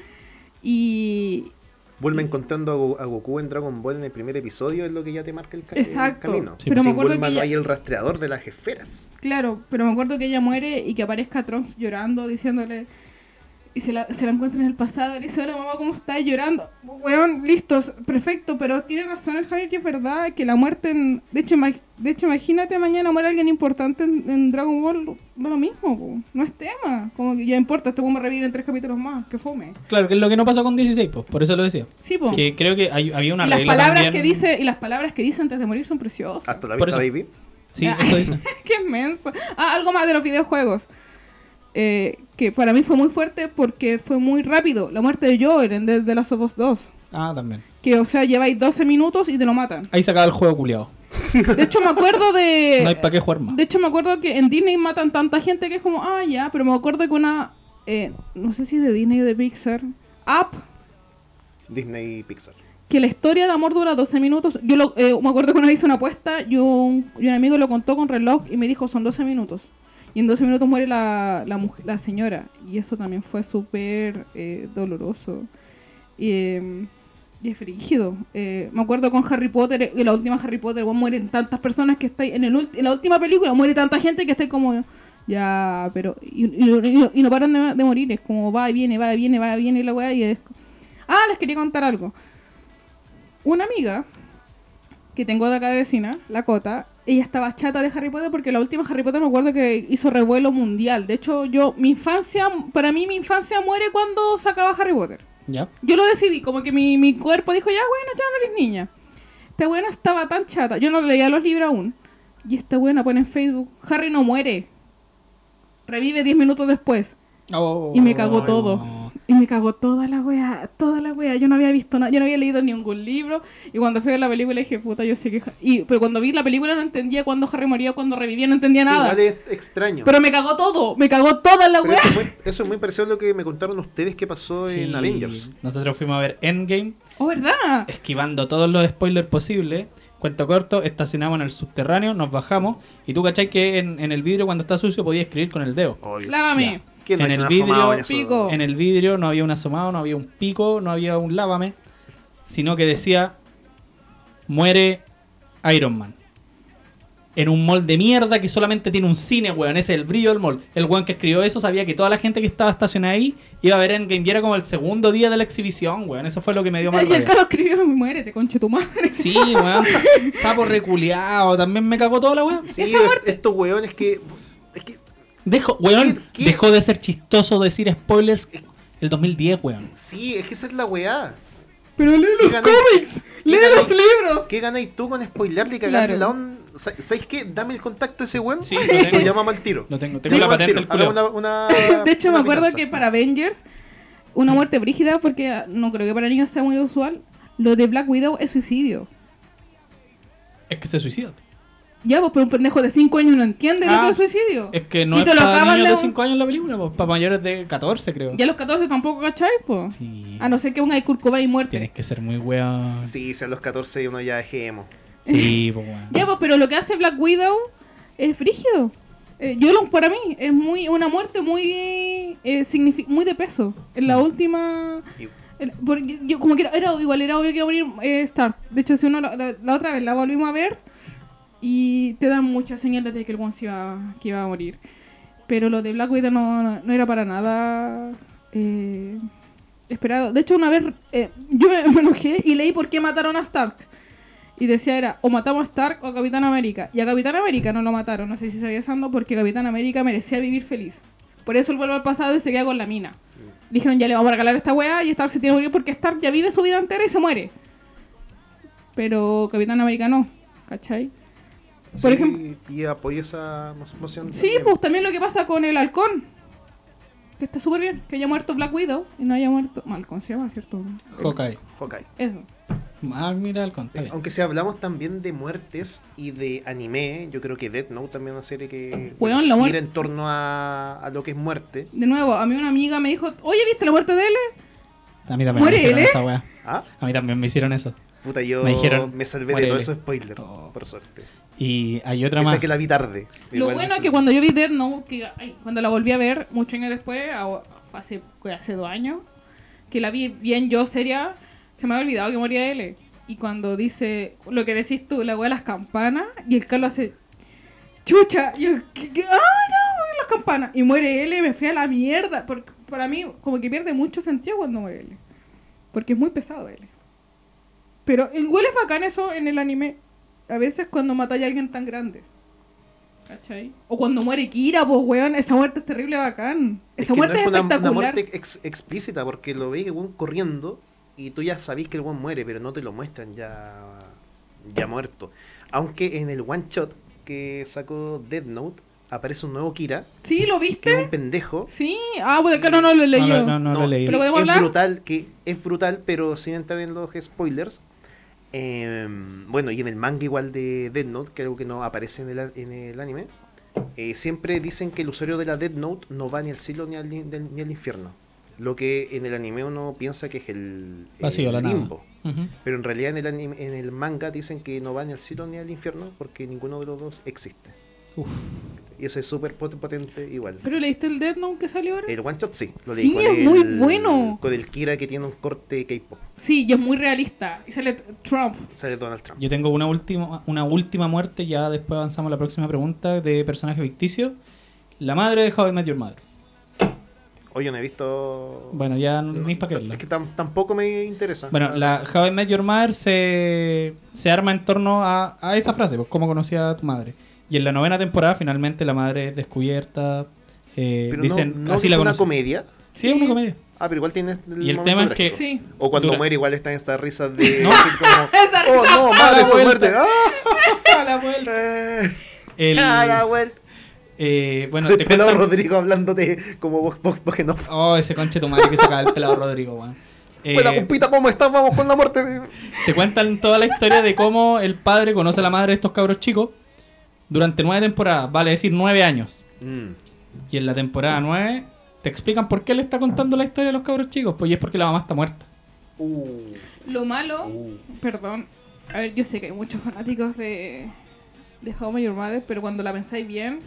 Y. Vuelve encontrando a, Go- a Goku en Dragon Ball en el primer episodio, es lo que ya te marca el, ca- el Exacto. camino. Sí, pero me acuerdo Bulma que no ella- hay el rastreador de las esferas. Claro, pero me acuerdo que ella muere y que aparezca Trunks llorando, diciéndole. Y se la, se la encuentra en el pasado. Le dice: Hola mamá, ¿cómo estás? Llorando. Weón, listos, perfecto. Pero tiene razón el Javier que es verdad que la muerte. En, de, hecho, de hecho, imagínate mañana muere alguien importante en, en Dragon Ball. No lo mismo, po. no es tema. Como que ya importa, este me revive en tres capítulos más. Que fome. Claro, que es lo que no pasó con 16, pues, por eso lo decía. Sí, po. Que creo que hay- había una y las regla palabras también- que dice y las palabras que dice antes de morir son preciosas. Hasta la Por vista, eso. baby. Sí, eso dice. Qué inmenso. Ah, algo más de los videojuegos. Eh, que para mí fue muy fuerte porque fue muy rápido. La muerte de Joel en The, The Last of Us 2. Ah, también. Que, o sea, lleváis 12 minutos y te lo matan. Ahí se acaba el juego culiado. De hecho, me acuerdo de... No hay para qué jugar más. De hecho, me acuerdo que en Disney matan tanta gente que es como, ah, ya, pero me acuerdo que una... eh, no sé si de Disney o de Pixar. Up, Disney y Pixar. que la historia de amor dura 12 minutos. Yo lo, eh, me acuerdo que una vez hice una apuesta y un, y un amigo lo contó con reloj y me dijo son 12 minutos. Y en 12 minutos muere la, la, muj- la señora. Y eso también fue súper eh, doloroso. Y, eh, y es frígido. Eh, me acuerdo con Harry Potter, en la última Harry Potter, weón, mueren tantas personas que estáis. En, el en la última película muere tanta gente que estáis como. Ya, pero. Y, y- y no paran de, de morir. Es como va y viene, va y viene, va y viene la weá. Y es. Ah, les quería contar algo una amiga que tengo de acá de vecina, la Cota, ella estaba chata de Harry Potter porque la última Harry Potter me acuerdo que hizo revuelo mundial. De hecho, yo, mi infancia, para mí mi infancia muere cuando sacaba Harry Potter. Ya. Yo lo decidí, como que mi, mi cuerpo dijo, ya bueno, ya no eres niña. Esta buena estaba tan chata, yo no leía los libros aún. Y esta buena pone en Facebook, Harry no muere. Revive 10 minutos después. Y me cagó todo. Y me cagó toda la wea, toda la wea. Yo no había visto nada, yo no había leído ningún libro. Y cuando fui a ver la película dije, puta, yo sé que... Ja-". Y, pero cuando vi la película no entendía cuándo Harry moría, cuando revivía, no entendía Sí, nada. igual es extraño. Pero me cagó todo, me cagó toda la wea. eso, es muy, eso es muy parecido a lo que me contaron ustedes que pasó en. Avengers. Nosotros fuimos a ver Endgame, Oh, ¿verdad? esquivando todos los spoilers posibles. Cuento corto, estacionamos en el subterráneo, nos bajamos. Y tú cachai que en, en el vidrio, cuando está sucio, podías escribir con el dedo. Obvio. Lávame. ¿Quién no En el vidrio, en pico. En el vidrio no había un asomado, no había un pico, no había un lávame, sino que decía muere Iron Man. En un mall de mierda que solamente tiene un cine, weón. Ese es el brillo del mall. El weón que escribió eso sabía que toda la gente que estaba estacionada ahí iba a ver Endgame y era como el segundo día de la exhibición, weón. Eso fue lo que me dio mal Y el rabia. Carlos escribió, muérete, conche tu madre. Sí, weón. Sapo reculeado. También me cagó toda la weón. Sí, Esa muerte- estos weones que. Dejó, weón, ¿Qué- qué? dejó de ser chistoso decir spoilers el 2010, weón. sí, es que esa es la weá. Pero lee los cómics, lee los libros. ¿Qué ganáis tú con spoilearle y cagarle Claro. la onda? Sa- ¿Sabéis qué? Dame el contacto de ese weón. Sí, lo tengo. Lo llamamos al tiro. Lo tengo, tengo De la hecho- patente una, una- De hecho, me una acuerdo venganza. que para Avengers, una muerte brígida, porque ah, no creo que para niños sea muy usual, lo de Black Widow es suicidio. Es que se suicida. Ya, pues, pero un pendejo de 5 años no entiende lo Ah, que es suicidio. Es que no Y es te lo para niños de- de 5 años la película, pues, para mayores de 14 creo. Ya los 14 tampoco, ¿cachai? Pues? Sí. A no ser que el Kurt Cobain muerte. Tienes que ser muy weón. Sí, si a los 14 uno ya es emo. Sí, pues weón. Ya, pues, pero lo que hace Black Widow es frígido. eh, yo lo, para mí es muy una muerte muy eh, muy de peso. En la última Y- en- porque yo como que era, era- igual era obvio que iba a morir eh, Stark. De hecho, si uno la, la- la otra vez la volvimos a ver y te dan muchas señales de que el one se iba, que iba a morir. Pero lo de Black Widow no, no, era para nada eh, esperado. De hecho, una vez eh, yo me, enojé y leí por qué mataron a Stark. Y decía era, o matamos a Stark o a Capitán América. Y a Capitán América no lo mataron, no sé si sabía Sando, porque Capitán América merecía vivir feliz. Por eso él vuelve al pasado y se queda con la mina. Dijeron, ya le vamos a regalar esta weá y Stark se tiene que morir porque Stark ya vive su vida entera y se muere. Pero Capitán América no, ¿cachai? Por Sí, ejemplo- Y apoyo esa mo- moción. Sí, también. pues también lo que pasa con el halcón. Que está súper bien, que haya muerto Black Widow y no haya muerto... Mal, halcón se llama, ¿cierto? Hawkeye. Hawkeye. Eso. Ah, mira, el está bien. Aunque si hablamos también de muertes y de anime, yo creo que Death Note también es una serie que la gira muerte- en torno a, a lo que es muerte. De nuevo, a mí una amiga me dijo, oye, ¿viste la muerte de él? A mí también me ¿Muere hicieron él, eh? esa weá. ¿Ah? A mí también me hicieron eso. Puta, yo Me me, dijeron, salvé de todo eso spoiler, Oh. por suerte. Y hay otra Esa más. que la vi tarde. Lo bueno me es que cuando yo vi Death Note, que, ay, cuando la volví a ver muchos años después, hace, hace dos años, que la vi bien yo seria, se me había olvidado que moría él. Y cuando dice lo que decís tú, la weá de las campanas, y el Carlos hace chucha, y yo. ¡ah, ya! las campanas! Y muere él, me fui a la mierda. Porque para mí, como que pierde mucho sentido cuando muere él. Porque es muy pesado él. Pero igual es bacán eso en el anime. A veces cuando matáis a alguien tan grande. ¿Cachai? O cuando muere Kira, pues weón, esa muerte es terrible bacán. Es Esa que muerte no es, es una, una espectacular. muerte ex- explícita porque lo veis weón corriendo y tú ya sabís que el weón muere, pero no te lo muestran ya, ya muerto. Aunque en el one shot que sacó Dead Note aparece un nuevo Kira, ¿Sí? ¿Lo que es viste? un pendejo. Sí. Ah, pues el Carlos no lo leyó. No, no, no, lo he leído. ¿Pero que podemos es hablar? brutal, que es brutal, pero sin entrar en los spoilers. Eh, bueno, y en el manga igual de Dead Note, que es algo que no aparece en el, en el anime, eh, siempre dicen que el usuario de la Dead Note no va ni al cielo ni al, ni al infierno. Lo que en el anime uno piensa que es el, Vacío, el limbo. Pero en realidad en el, anime- en el manga dicen que no va ni al cielo ni al infierno porque ninguno de los dos existe. Uf. Y eso es súper pot- potente igual. ¿Pero leíste el Death Note que salió ahora? El one shot sí, lo Sí, leí con es el- muy bueno. Con el Kira que tiene un corte K-pop. Sí, y es muy realista. Y sale Trump. Sale Donald Trump. Yo tengo una última, una última muerte, ya después avanzamos a la próxima pregunta de personaje ficticio. La madre de How I Met Your Mother. Oye, no he visto. Bueno, ya no tenéis para qué verla. Es que tam- tampoco me interesa. Bueno, la How I Met Your Mother se, se arma en torno a, a esa frase, pues, cómo conocía a tu madre. Y en la novena temporada finalmente la madre es descubierta. eh, Pero dicen, no, no así la una comedia. Sí, es una comedia. Ah, pero igual tiene el Y el tema es que- Sí. O cuando Dura- muere igual están estas risas de... ¿No? así como, Esa oh risa. no, madre, la su muerte. ¡Ah! A la vuelta. Eh, El- a la vuelta. eh, bueno, El te pelado cuentan- Rodrigo hablándote como vos, vos, vos que no. Oh, ese conche tu madre que saca el pelado Rodrigo, weón. Eh, Buena compita, ¿cómo estás? Vamos con la muerte de... te cuentan toda la historia de cómo el padre conoce a la madre de estos cabros chicos durante nueve temporadas, vale decir nueve años. Mm. Y en la temporada nueve te explican por qué le está contando la historia a los cabros chicos. Pues y es porque la mamá está muerta. Uh, Lo malo, uh. perdón. A ver, yo sé que hay muchos fanáticos de, de How Your Mother, pero cuando la pensáis bien,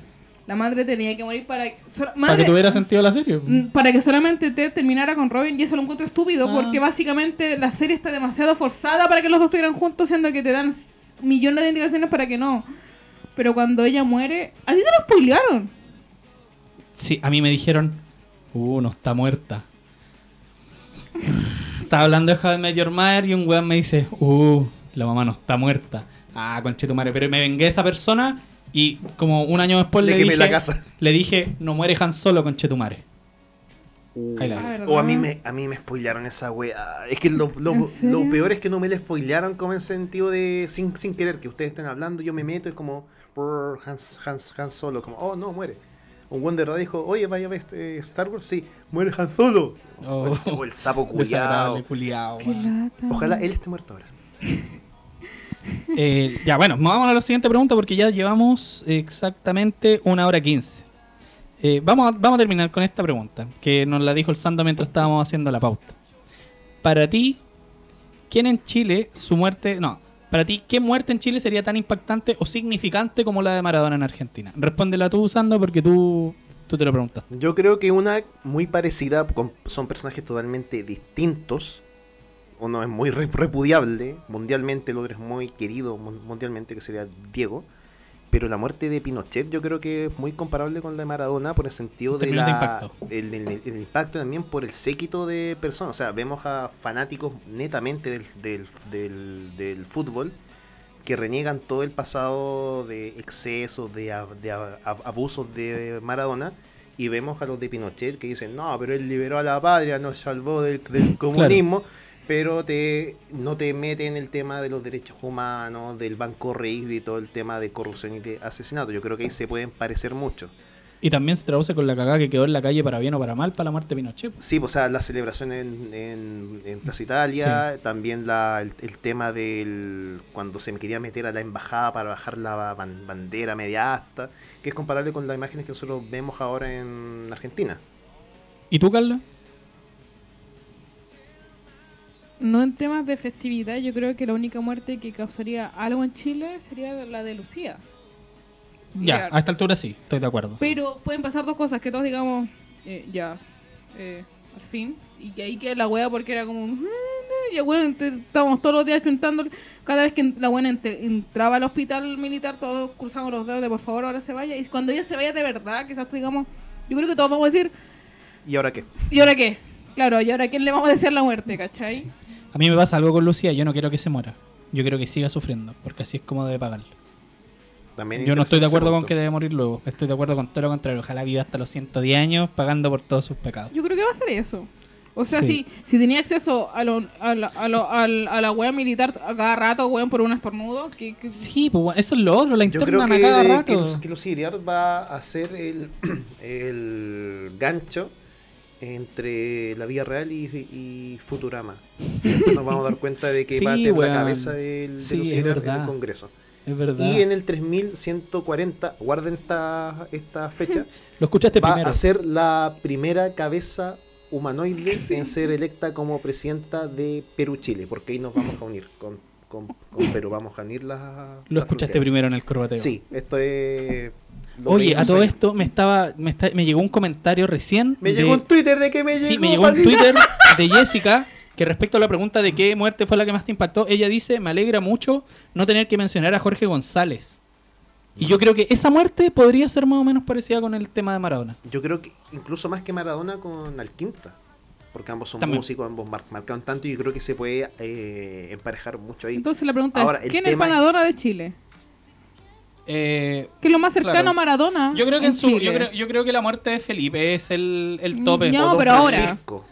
la madre tenía que morir para que, Para madre- que tuviera sentido la serie. Mm, para que solamente Ted terminara con Robin y eso lo encuentro estúpido Ah. porque básicamente la serie está demasiado forzada para que los dos estuvieran juntos siendo que te dan millones de indicaciones para que no pero cuando ella muere a ti te lo spoilearon Sí, a mí me dijeron, uh, no está muerta. Estaba hablando de Met Your Mother y un weón me dice, uh, la mamá no está muerta. Ah, conchetumare. Pero me vengué de esa persona y como un año después Le dije, la casa. le dije, no muere Han Solo. Uh. Ah, vi. ¿verdad? O a mí me, a mí me spoilaron esa wea. Es que lo, lo, lo peor es que no me la spoilaron como en sentido de sin, sin querer que ustedes estén hablando, yo me meto y como "Brr, Hans, Hans, Hans Solo, como, oh no, muere. Un buen de verdad dijo, oye, vaya a ver este Star Wars, sí, muere Han Solo. Oh. O el sapo culiao. culiao. Qué weón. lata. Ojalá él esté muerto ahora. Eh, ya, bueno, vamos a la siguiente pregunta porque ya llevamos exactamente una hora quince. Eh, vamos, a, vamos a terminar con esta pregunta que nos la dijo el Sando mientras estábamos haciendo la pauta. Para ti, ¿quién en Chile su muerte... No, para ti, ¿qué muerte en Chile sería tan impactante o significante como la de Maradona en Argentina? Respóndela tú usando porque tú, tú te lo preguntas. Yo creo que una muy parecida, son personajes totalmente distintos. Uno es muy re- repudiable mundialmente, el otro es muy querido mun- mundialmente, que sería Diego. Pero la muerte de Pinochet yo creo que es muy comparable con la de Maradona por el sentido de la, impacto. El, el- el impacto también por el séquito de personas. O sea, vemos a fanáticos netamente del, del, del- del fútbol que reniegan todo el pasado de excesos, de, abusos de Maradona. Y vemos a los de Pinochet que dicen, no, pero él liberó a la patria, nos salvó del, del comunismo. Pero te, no te mete en el tema de los derechos humanos, del banco Reis y todo el tema de corrupción y de asesinato. Yo creo que ahí se pueden parecer mucho. Y también se traduce con la cagada que quedó en la calle para bien o para mal para la muerte de Pinochet. Sí, pues, o sea, la celebración en, en, en Plaza Italia, también la, el, el tema del cuando se me quería meter a la embajada para bajar la ban- bandera media asta, que es comparable con las imágenes que nosotros vemos ahora en Argentina. ¿Y tú, Carla? No en temas de festividad, yo creo que la única muerte que causaría algo en Chile sería la de Lucía. Ya, a esta altura sí, estoy de acuerdo. Pero pueden pasar dos cosas, que todos digamos, eh, ya, eh, al fin, y que ahí queda la wea porque era como, "Mm, ya weón, te- estábamos todos los días chuntando, cada vez que la buena entraba al hospital militar, todos cruzamos los dedos de por favor ahora se vaya, y cuando ella se vaya de verdad, quizás digamos, yo creo que todos vamos a decir, ¿Y ahora qué? ¿y ahora qué? Claro, ¿y ahora a quién le vamos a desear la muerte, cachai? A mí me pasa algo con Lucía, yo no quiero que se muera. Yo quiero que siga sufriendo, porque así es como debe pagar. También Yo no estoy de acuerdo con que debe morir luego. Estoy de acuerdo con todo lo contrario. Ojalá viva hasta los 110 años pagando por todos sus pecados. Yo creo que va a ser eso. O sea, Sí. si, si tenía acceso a, lo, a, la, a, lo- a la wea militar a cada rato, weón, por un estornudo, que, que- Sí, pues eso es lo otro, la Yo que, a cada rato. que, Lu- que Lucía Iriart va a ser el, el gancho entre la vida real y, y Futurama. Nos vamos a dar cuenta de que va a Sí, tener weón. la cabeza del, Sí, en el Congreso. Es verdad. Y en el 3140, guarden esta, esta fecha, Lo escuchaste va primero. a ser la primera cabeza humanoide en ser electa como presidenta de Perú-Chile, porque ahí nos vamos a unir con, con, con Perú, vamos a unir las... Lo escuchaste primero en el corbateo. Sí, esto es... lo Oye, a todo años. esto me estaba, me, está- me llegó un comentario recién. Me de- llegó un Twitter de que me llegó. Sí, me llegó un. Twitter de Jessica que respecto a la pregunta de qué muerte fue la que más te impactó, ella dice, me alegra mucho no tener que mencionar a Jorge González. Y yo creo que esa muerte podría ser más o menos parecida con el tema de Maradona. Yo creo que incluso más que Maradona con Alquinta. Porque ambos son También. músicos, ambos mar- marcaron tanto y yo creo que se puede eh, emparejar mucho ahí. Entonces la pregunta Ahora, es, ¿quién es- Maradona de Chile? Eh, ¿Qué es lo más cercano Claro. a Maradona? yo creo que en su, yo creo, yo creo que la muerte de Felipe es el, el tope. No, O Don pero ahora. Francisco.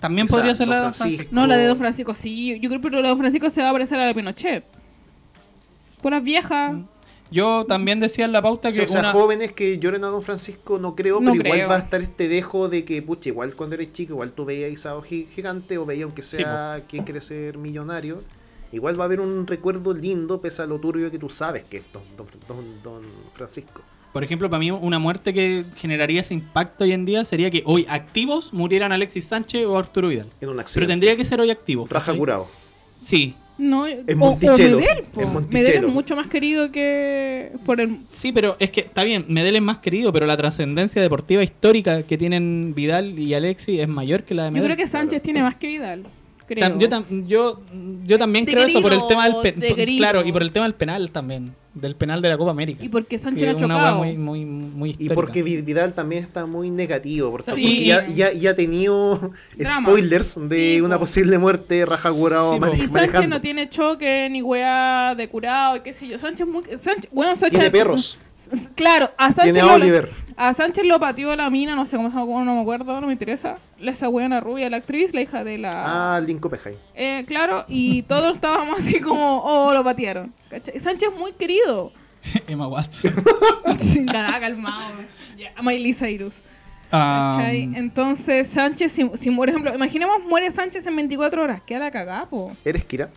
También quizá, podría ser la de Don Francisco. No, la de Don Francisco, sí. Yo creo que la de Don Francisco se va a parecer a la de Pinochet. Puras viejas. Yo también decía en la pauta que o sea, una... jóvenes que lloren a Don Francisco no creo, No pero igual va a estar este dejo de que, pucha, igual cuando eres chico, igual tú veías a Isao Gi- Gigante o veías aunque sea quien quiere ser millonario, igual va a haber un recuerdo lindo pese a lo turbio que tú sabes que es Don, don- don- don Francisco. Por ejemplo, para mí una muerte que generaría ese impacto hoy en día sería que hoy activos murieran Alexis Sánchez o Arturo Vidal. En un Pero accidente. tendría que ser hoy activos. Raja ¿cachai? curado. Sí, No, o Monticello, Medel, es es mucho más querido que por el... sí, pero es que está bien, Medel es más querido, pero la trascendencia deportiva histórica que tienen Vidal y Alexis es mayor que la de Yo Medel. creo que Sánchez tiene más que Vidal. Creo. Tam- yo, tam- yo, yo también De creo eso por el tema del pe- de por- querido. claro y por el tema del penal también del penal de la Copa América Y porque Sánchez ha chocado. muy muy muy Y porque Vi- Vidal también está muy negativo, porque, Sí. porque ya, ya, ya ha tenido Drama. spoilers de Sí, una po. posible muerte raja curado Sí, Y Sánchez manejando. no tiene choque ni weá de curado y qué sé yo. Sánchez muy... Sánchez, bueno, Sánchez Tiene perros. Claro, a Sánchez, Tiene a lo, Oliver. A Sánchez lo pateó la mina, no sé cómo se llama, no me acuerdo, no me interesa. La esa buena rubia, la actriz, la hija de la... Ah, Linko Pejay. Eh, claro, y todos estábamos así como, oh, lo patearon. ¿cachai? Sánchez es muy querido. Emma Watson Sin nada, calmado. Ya, Miley Cyrus. Ah, ¿cachai? Entonces, Sánchez, si, si por ejemplo, imaginemos muere Sánchez en 24 horas, queda la cagada, po. ¿Eres Kira?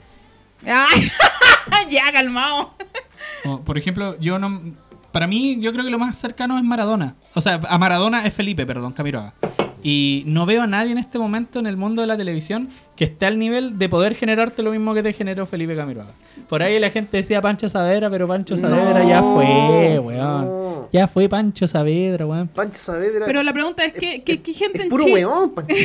Ya, calmado. por ejemplo yo no para mí yo creo que lo más cercano es Maradona o sea a Maradona es Felipe perdón Camiroaga Y no veo a nadie en este momento en el mundo de la televisión que esté al nivel de poder generarte lo mismo que te generó Felipe Camiroaga. Por ahí la gente decía Pancho Saavedra, pero Pancho Saavedra ya fue, weón. Ya fue Pancho Saavedra, weón. Pancho Saavedra. Pero la pregunta es, ¿qué, qué, qué gente es en puro Chile? weón, Pancho.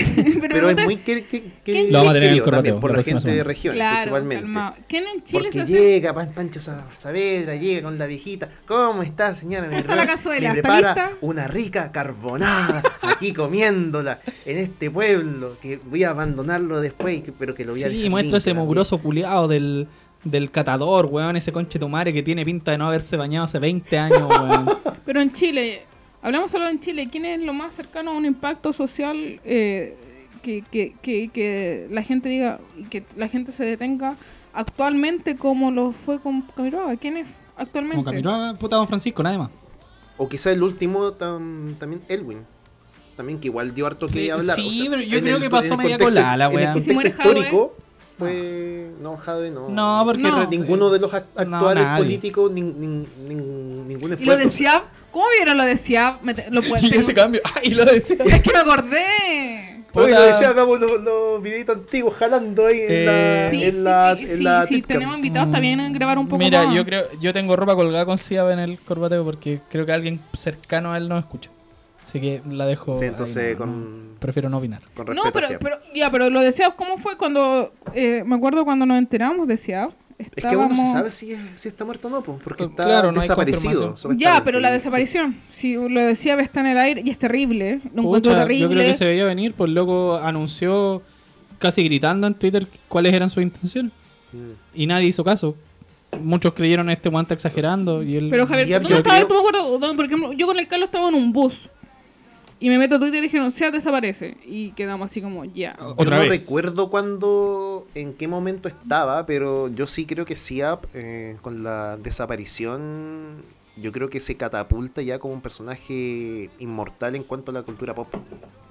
Pero es muy que, que, que- ¿quién Lo vamos a tener en el por la gente de regiones, Claro, principalmente. calmado. ¿Quién en Chile Porque se hace? llega Pan- Pancho Sa- Saavedra, llega con la viejita. ¿Cómo está, señora? Me está la cazuela? me ¿Está prepara lista? una rica carbonada aquí comiéndola en este pueblo que voy a abandonarlo después, pero que lo voy a Sí, muestra ese mugroso culiado del, del catador, weón. Ese conche tomare que tiene pinta de no haberse bañado hace 20 años, weón. Pero en Chile, hablamos solo en Chile, ¿quién es lo más cercano a un impacto social eh, que, que, que, que la gente diga, y que la gente se detenga actualmente como lo fue con Camiroaga? ¿Quién es actualmente? Como Camiroaga, puta Don Francisco, nada más. O quizá el último tam- también Elwin. También que igual dio harto que Eh, hablar. sí, o sea, pero yo creo el- que pasó media contexto- colada la En el wea. ¿Y si contexto histórico fue... No, Jadwe no. No, porque No. Ninguno de los act- actuales políticos, nin- nin- nin- ningún ¿Y lo esfuerzo. decía? ¿Cómo vieron lo decía? Lo Y ese cambio, ¡ay, lo decía! Es que me acordé. Oye, lo decía, hagamos los, los videitos antiguos jalando ahí en Eh, la, Sí, en sí, la, sí, en sí, la sí, Tipcam. tenemos invitados también a grabar un poco Mira, más. yo creo, yo tengo ropa colgada con Ciaba en el corbateo porque creo que alguien cercano a él no escucha. Así que la dejo. Sí, ahí entonces nomás, con, no- prefiero no opinar. con No, pero, pero, ya, pero lo decía, ¿cómo fue cuando, eh, me acuerdo cuando nos enteramos de SIAB? Es que aún no se estábamos- sabe si, es- si está muerto o no, po, porque Eh, está claro, no desaparecido. Ya, pero la Sí. desaparición, si lo de SIAB está en el aire y es terrible, lo encuentro terrible. Yo creo que se veía venir, pues loco anunció casi gritando en Twitter cuáles eran sus intenciones. Mm. Y nadie hizo caso. Muchos creyeron este guante exagerando y él... Pero Javier, Sí, ¿dónde yo estabas? creo- Tú me acuerdo, ¿dónde? por ejemplo, yo con el Carlos estaba en un bus y me meto a Twitter y dijeron, SIAB desaparece. Y quedamos así como, ya. Yo Otra no vez. recuerdo cuándo, en qué momento estaba, pero yo sí creo que SIAP, eh, con la desaparición, yo creo que se catapulta ya como un personaje inmortal en cuanto a la cultura pop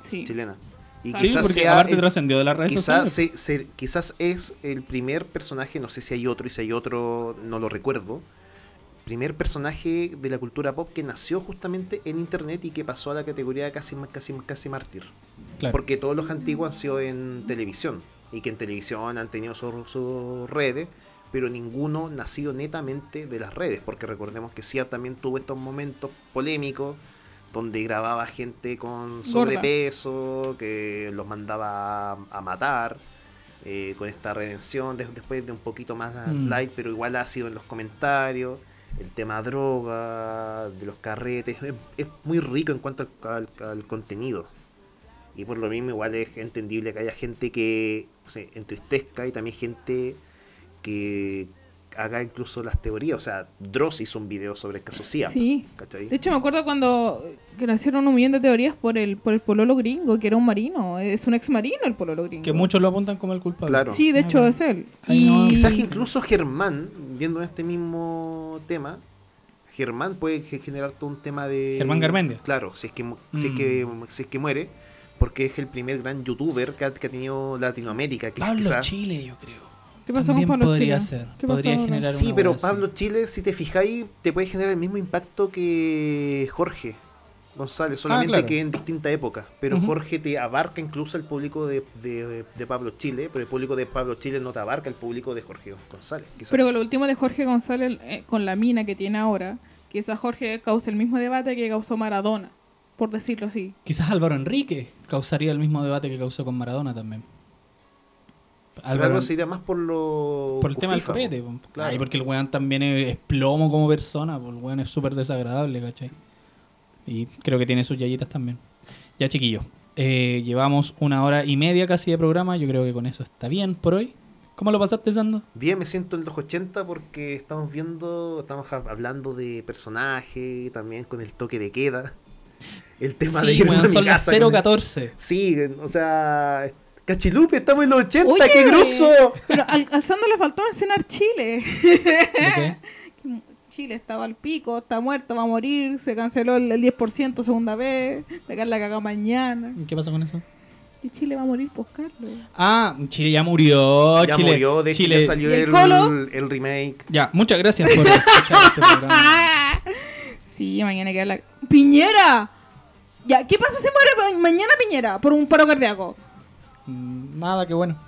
Sí. chilena. Y Sí, quizás porque sea aparte el- trascendió de las redes quizás, sociales. se- se- quizás es el primer personaje, no sé si hay otro, y si hay otro, no lo recuerdo. Primer personaje de la cultura pop que nació justamente en internet y que pasó a la categoría casi, casi, casi mártir. Claro. Porque todos los antiguos han sido en televisión. Y que en televisión han tenido sus redes. Pero ninguno nacido netamente de las redes. Porque recordemos que Sia también tuvo estos momentos polémicos. Donde grababa gente con Gorda. sobrepeso. Que los mandaba a, a matar. eh, con esta redención de- después de un poquito más Mm. light. Pero igual ha sido en los comentarios. El tema droga, de los carretes. Es, es muy rico en cuanto al- al- al contenido. Y por lo mismo igual es entendible que haya gente que se entristezca y también gente que haga incluso las teorías. O sea, Dross hizo un video sobre el caso CIA. Sí. ¿cachai? De hecho, me acuerdo cuando que nacieron un millón de teorías por el, por el pololo gringo, que era un marino. Es un ex marino el pololo gringo. Que muchos lo apuntan como el culpable. Claro. Sí, de Ah, hecho es él. Ay, no. Y... Quizás incluso Germán, viendo en este mismo tema, Germán puede ge- generar todo un tema de... Germán Garmendia. Claro, si es que, mu- si es Mm. que, si es que muere, porque es el primer gran youtuber que ha, que ha tenido Latinoamérica. Que Pablo quizá- Chile, yo creo. ¿Qué pasó También con Pablo podría Chile? ser. ¿Qué Podría generar Sí, pero así. Pablo Chile, si te fijáis, te puede generar el mismo impacto que Jorge González, solamente claro. que en distinta época. Pero. Jorge te abarca incluso el público de, de- de Pablo Chile, pero el público de Pablo Chile no te abarca el público de Jorge González. quizás. Pero con lo último de Jorge González, eh, con la mina que tiene ahora, quizás Jorge causa el mismo debate que causó Maradona, por decirlo así. Quizás Álvaro Enrique causaría el mismo debate que causó con Maradona también. Álvaro se iría más por lo. por el tema del copete. Claro. Ay, porque el weón también es, plomo como persona. El weón es súper desagradable, ¿cachai? Y creo que tiene sus yayitas también. Ya, chiquillos. eh, llevamos una hora y media casi de programa. Yo creo que con eso está bien por hoy. ¿Cómo lo pasaste, Sando? Bien, me siento en los 80 porque estamos viendo, estamos ha- hablando de personajes, también con el toque de queda. El tema de Sí, a weón, mi son las casa con el- 014. Sí, o sea, Cachilupe, estamos en los 80, Oye, ¡qué grosso! Pero al, al Sando le faltó mencionar Chile. ¿De qué? Chile estaba al pico, está muerto, va a morir, se canceló el, el 10% segunda vez, le cae la caga mañana. ¿Qué pasa con eso? Y Chile va a morir, pues Carlos. Ah, Chile ya murió. ya Chile, murió, de Chile. ya salió ¿Y el el, Colo? el remake. Ya, muchas gracias por escuchar este programa. Sí, mañana queda la... ¡Piñera! Ya, ¿qué pasa si muere ma- mañana Piñera por un paro cardíaco? Mm, Nada, qué bueno.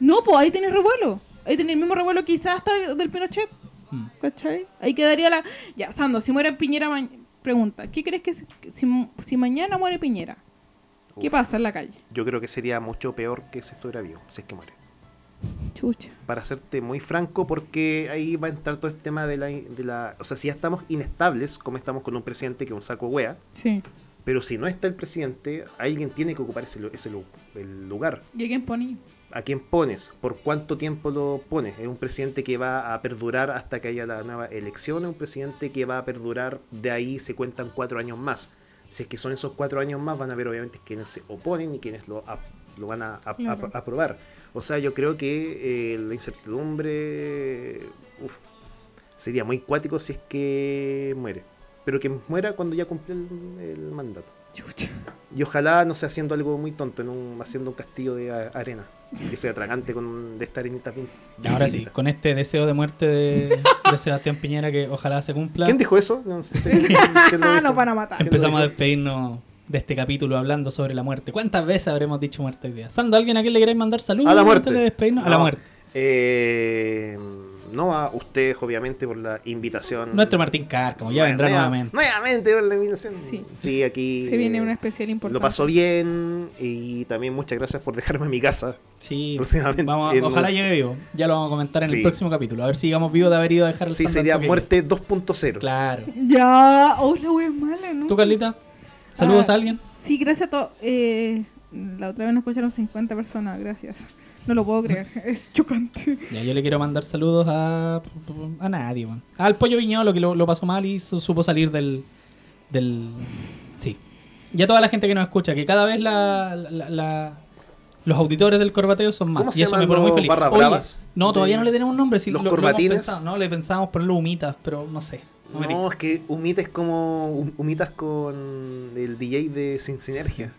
No, pues ahí tenés revuelo. Ahí tenés el mismo revuelo quizás hasta de- del Pinochet. Mm. ¿Cachai? Ahí quedaría la... Ya, Sando, si muere Piñera, ma- pregunta, ¿qué crees que si, si, si mañana muere Piñera? ¿Qué Uf. pasa en la calle? Yo creo que sería mucho peor que si estuviera vivo, si es que muere. Chucha. Para serte muy franco, porque ahí va a entrar todo el tema de la, de la... O sea, si ya estamos inestables, como estamos con un presidente que es un saco wea, Sí. pero si no está el presidente, alguien tiene que ocupar ese, ese el lugar. ¿Y a quién poní? ¿A quién pones? ¿Por cuánto tiempo lo pones? ¿Es un presidente que va a perdurar hasta que haya la nueva elección? ¿Es un presidente que va a perdurar de ahí se cuentan cuatro años más? Si es que son esos cuatro años más, van a ver obviamente quienes se oponen y quienes lo, lo van a, Claro. aprobar. O sea, yo creo que eh, la incertidumbre uf, sería muy cuático si es que muere. Pero que muera cuando ya cumplió el- el mandato. Chucha. Y ojalá no sea haciendo algo muy tonto, en un, haciendo un castillo de a- Que sea tragante con de esta arenita bien. Y ahora sí, con este deseo de muerte de, de Sebastián Piñera que ojalá se cumpla, ¿Quién dijo eso? No sé, ¿quién- quién lo Ah, dijo? nos van a matar. ¿Quién lo empezamos a despedirnos de este capítulo hablando sobre la muerte. ¿Cuántas veces habremos dicho muerte hoy día? Sando, ¿alguien a quien le queréis mandar saludos A la muerte. antes de despedirnos? A la muerte. Eh, no a ustedes, obviamente, por la invitación. Nuestro Martín Cárcamo, ya vendrá nueva- nuevamente. Nuevamente por la invitación. Sí. aquí. Se viene eh, una especial importante. Lo pasó bien y también muchas gracias por dejarme en mi casa. Sí, Próximamente. vamos a- ojalá llegue vivo. Ya lo vamos a comentar en el Sí. próximo capítulo. A ver si llegamos vivos de haber ido a dejar el Sí, sería muerte 2.0. Claro. Ya, oh, la wea es mala, ¿no? ¿Tú, Carlita? ¿Saludos Ah, a alguien? Sí, gracias a todos. Eh, la otra vez nos escucharon 50 personas, gracias. No lo puedo creer, es chocante. Ya, yo le quiero mandar saludos a, a nadie, weón. Al pollo viñolo que lo, lo pasó mal y su- supo salir del, del... Sí. Y a toda la gente que nos escucha, que cada vez la, la- la- los auditores del corbateo son más. ¿Cómo y se eso me pone muy feliz. barra Oye, bravas? no, todavía no le tenemos un nombre. Sí, los lo- corbatines. pensado, no, le pensábamos ponerle humitas, pero no sé. No es que Humita es como hum- Humitas con el DJ de Sin Sinergia.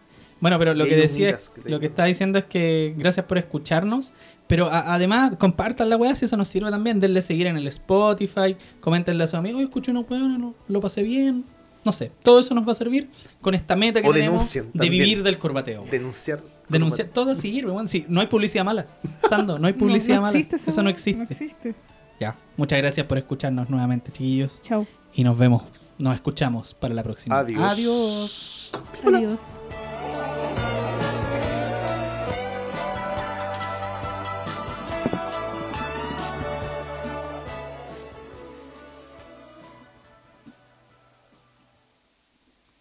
Bueno, pero lo que decía, que lo que está diciendo es que gracias por escucharnos, pero a- además compartan la weá si eso nos sirve también, denle seguir en el Spotify, coméntenle a sus amigos, "Oye, escuché unos weones, lo, lo pasé bien, no sé, todo eso nos va a servir con esta meta que O tenemos de también. vivir del corbateo. Denunciar. Denunciar, todo sirve, weón, sí, no hay publicidad mala, Sando, no hay publicidad no, no mala, existe eso no existe. No existe. Ya, muchas gracias por escucharnos nuevamente, chiquillos, Chao. y nos vemos, nos escuchamos para la próxima. Adiós. Adiós. Adiós.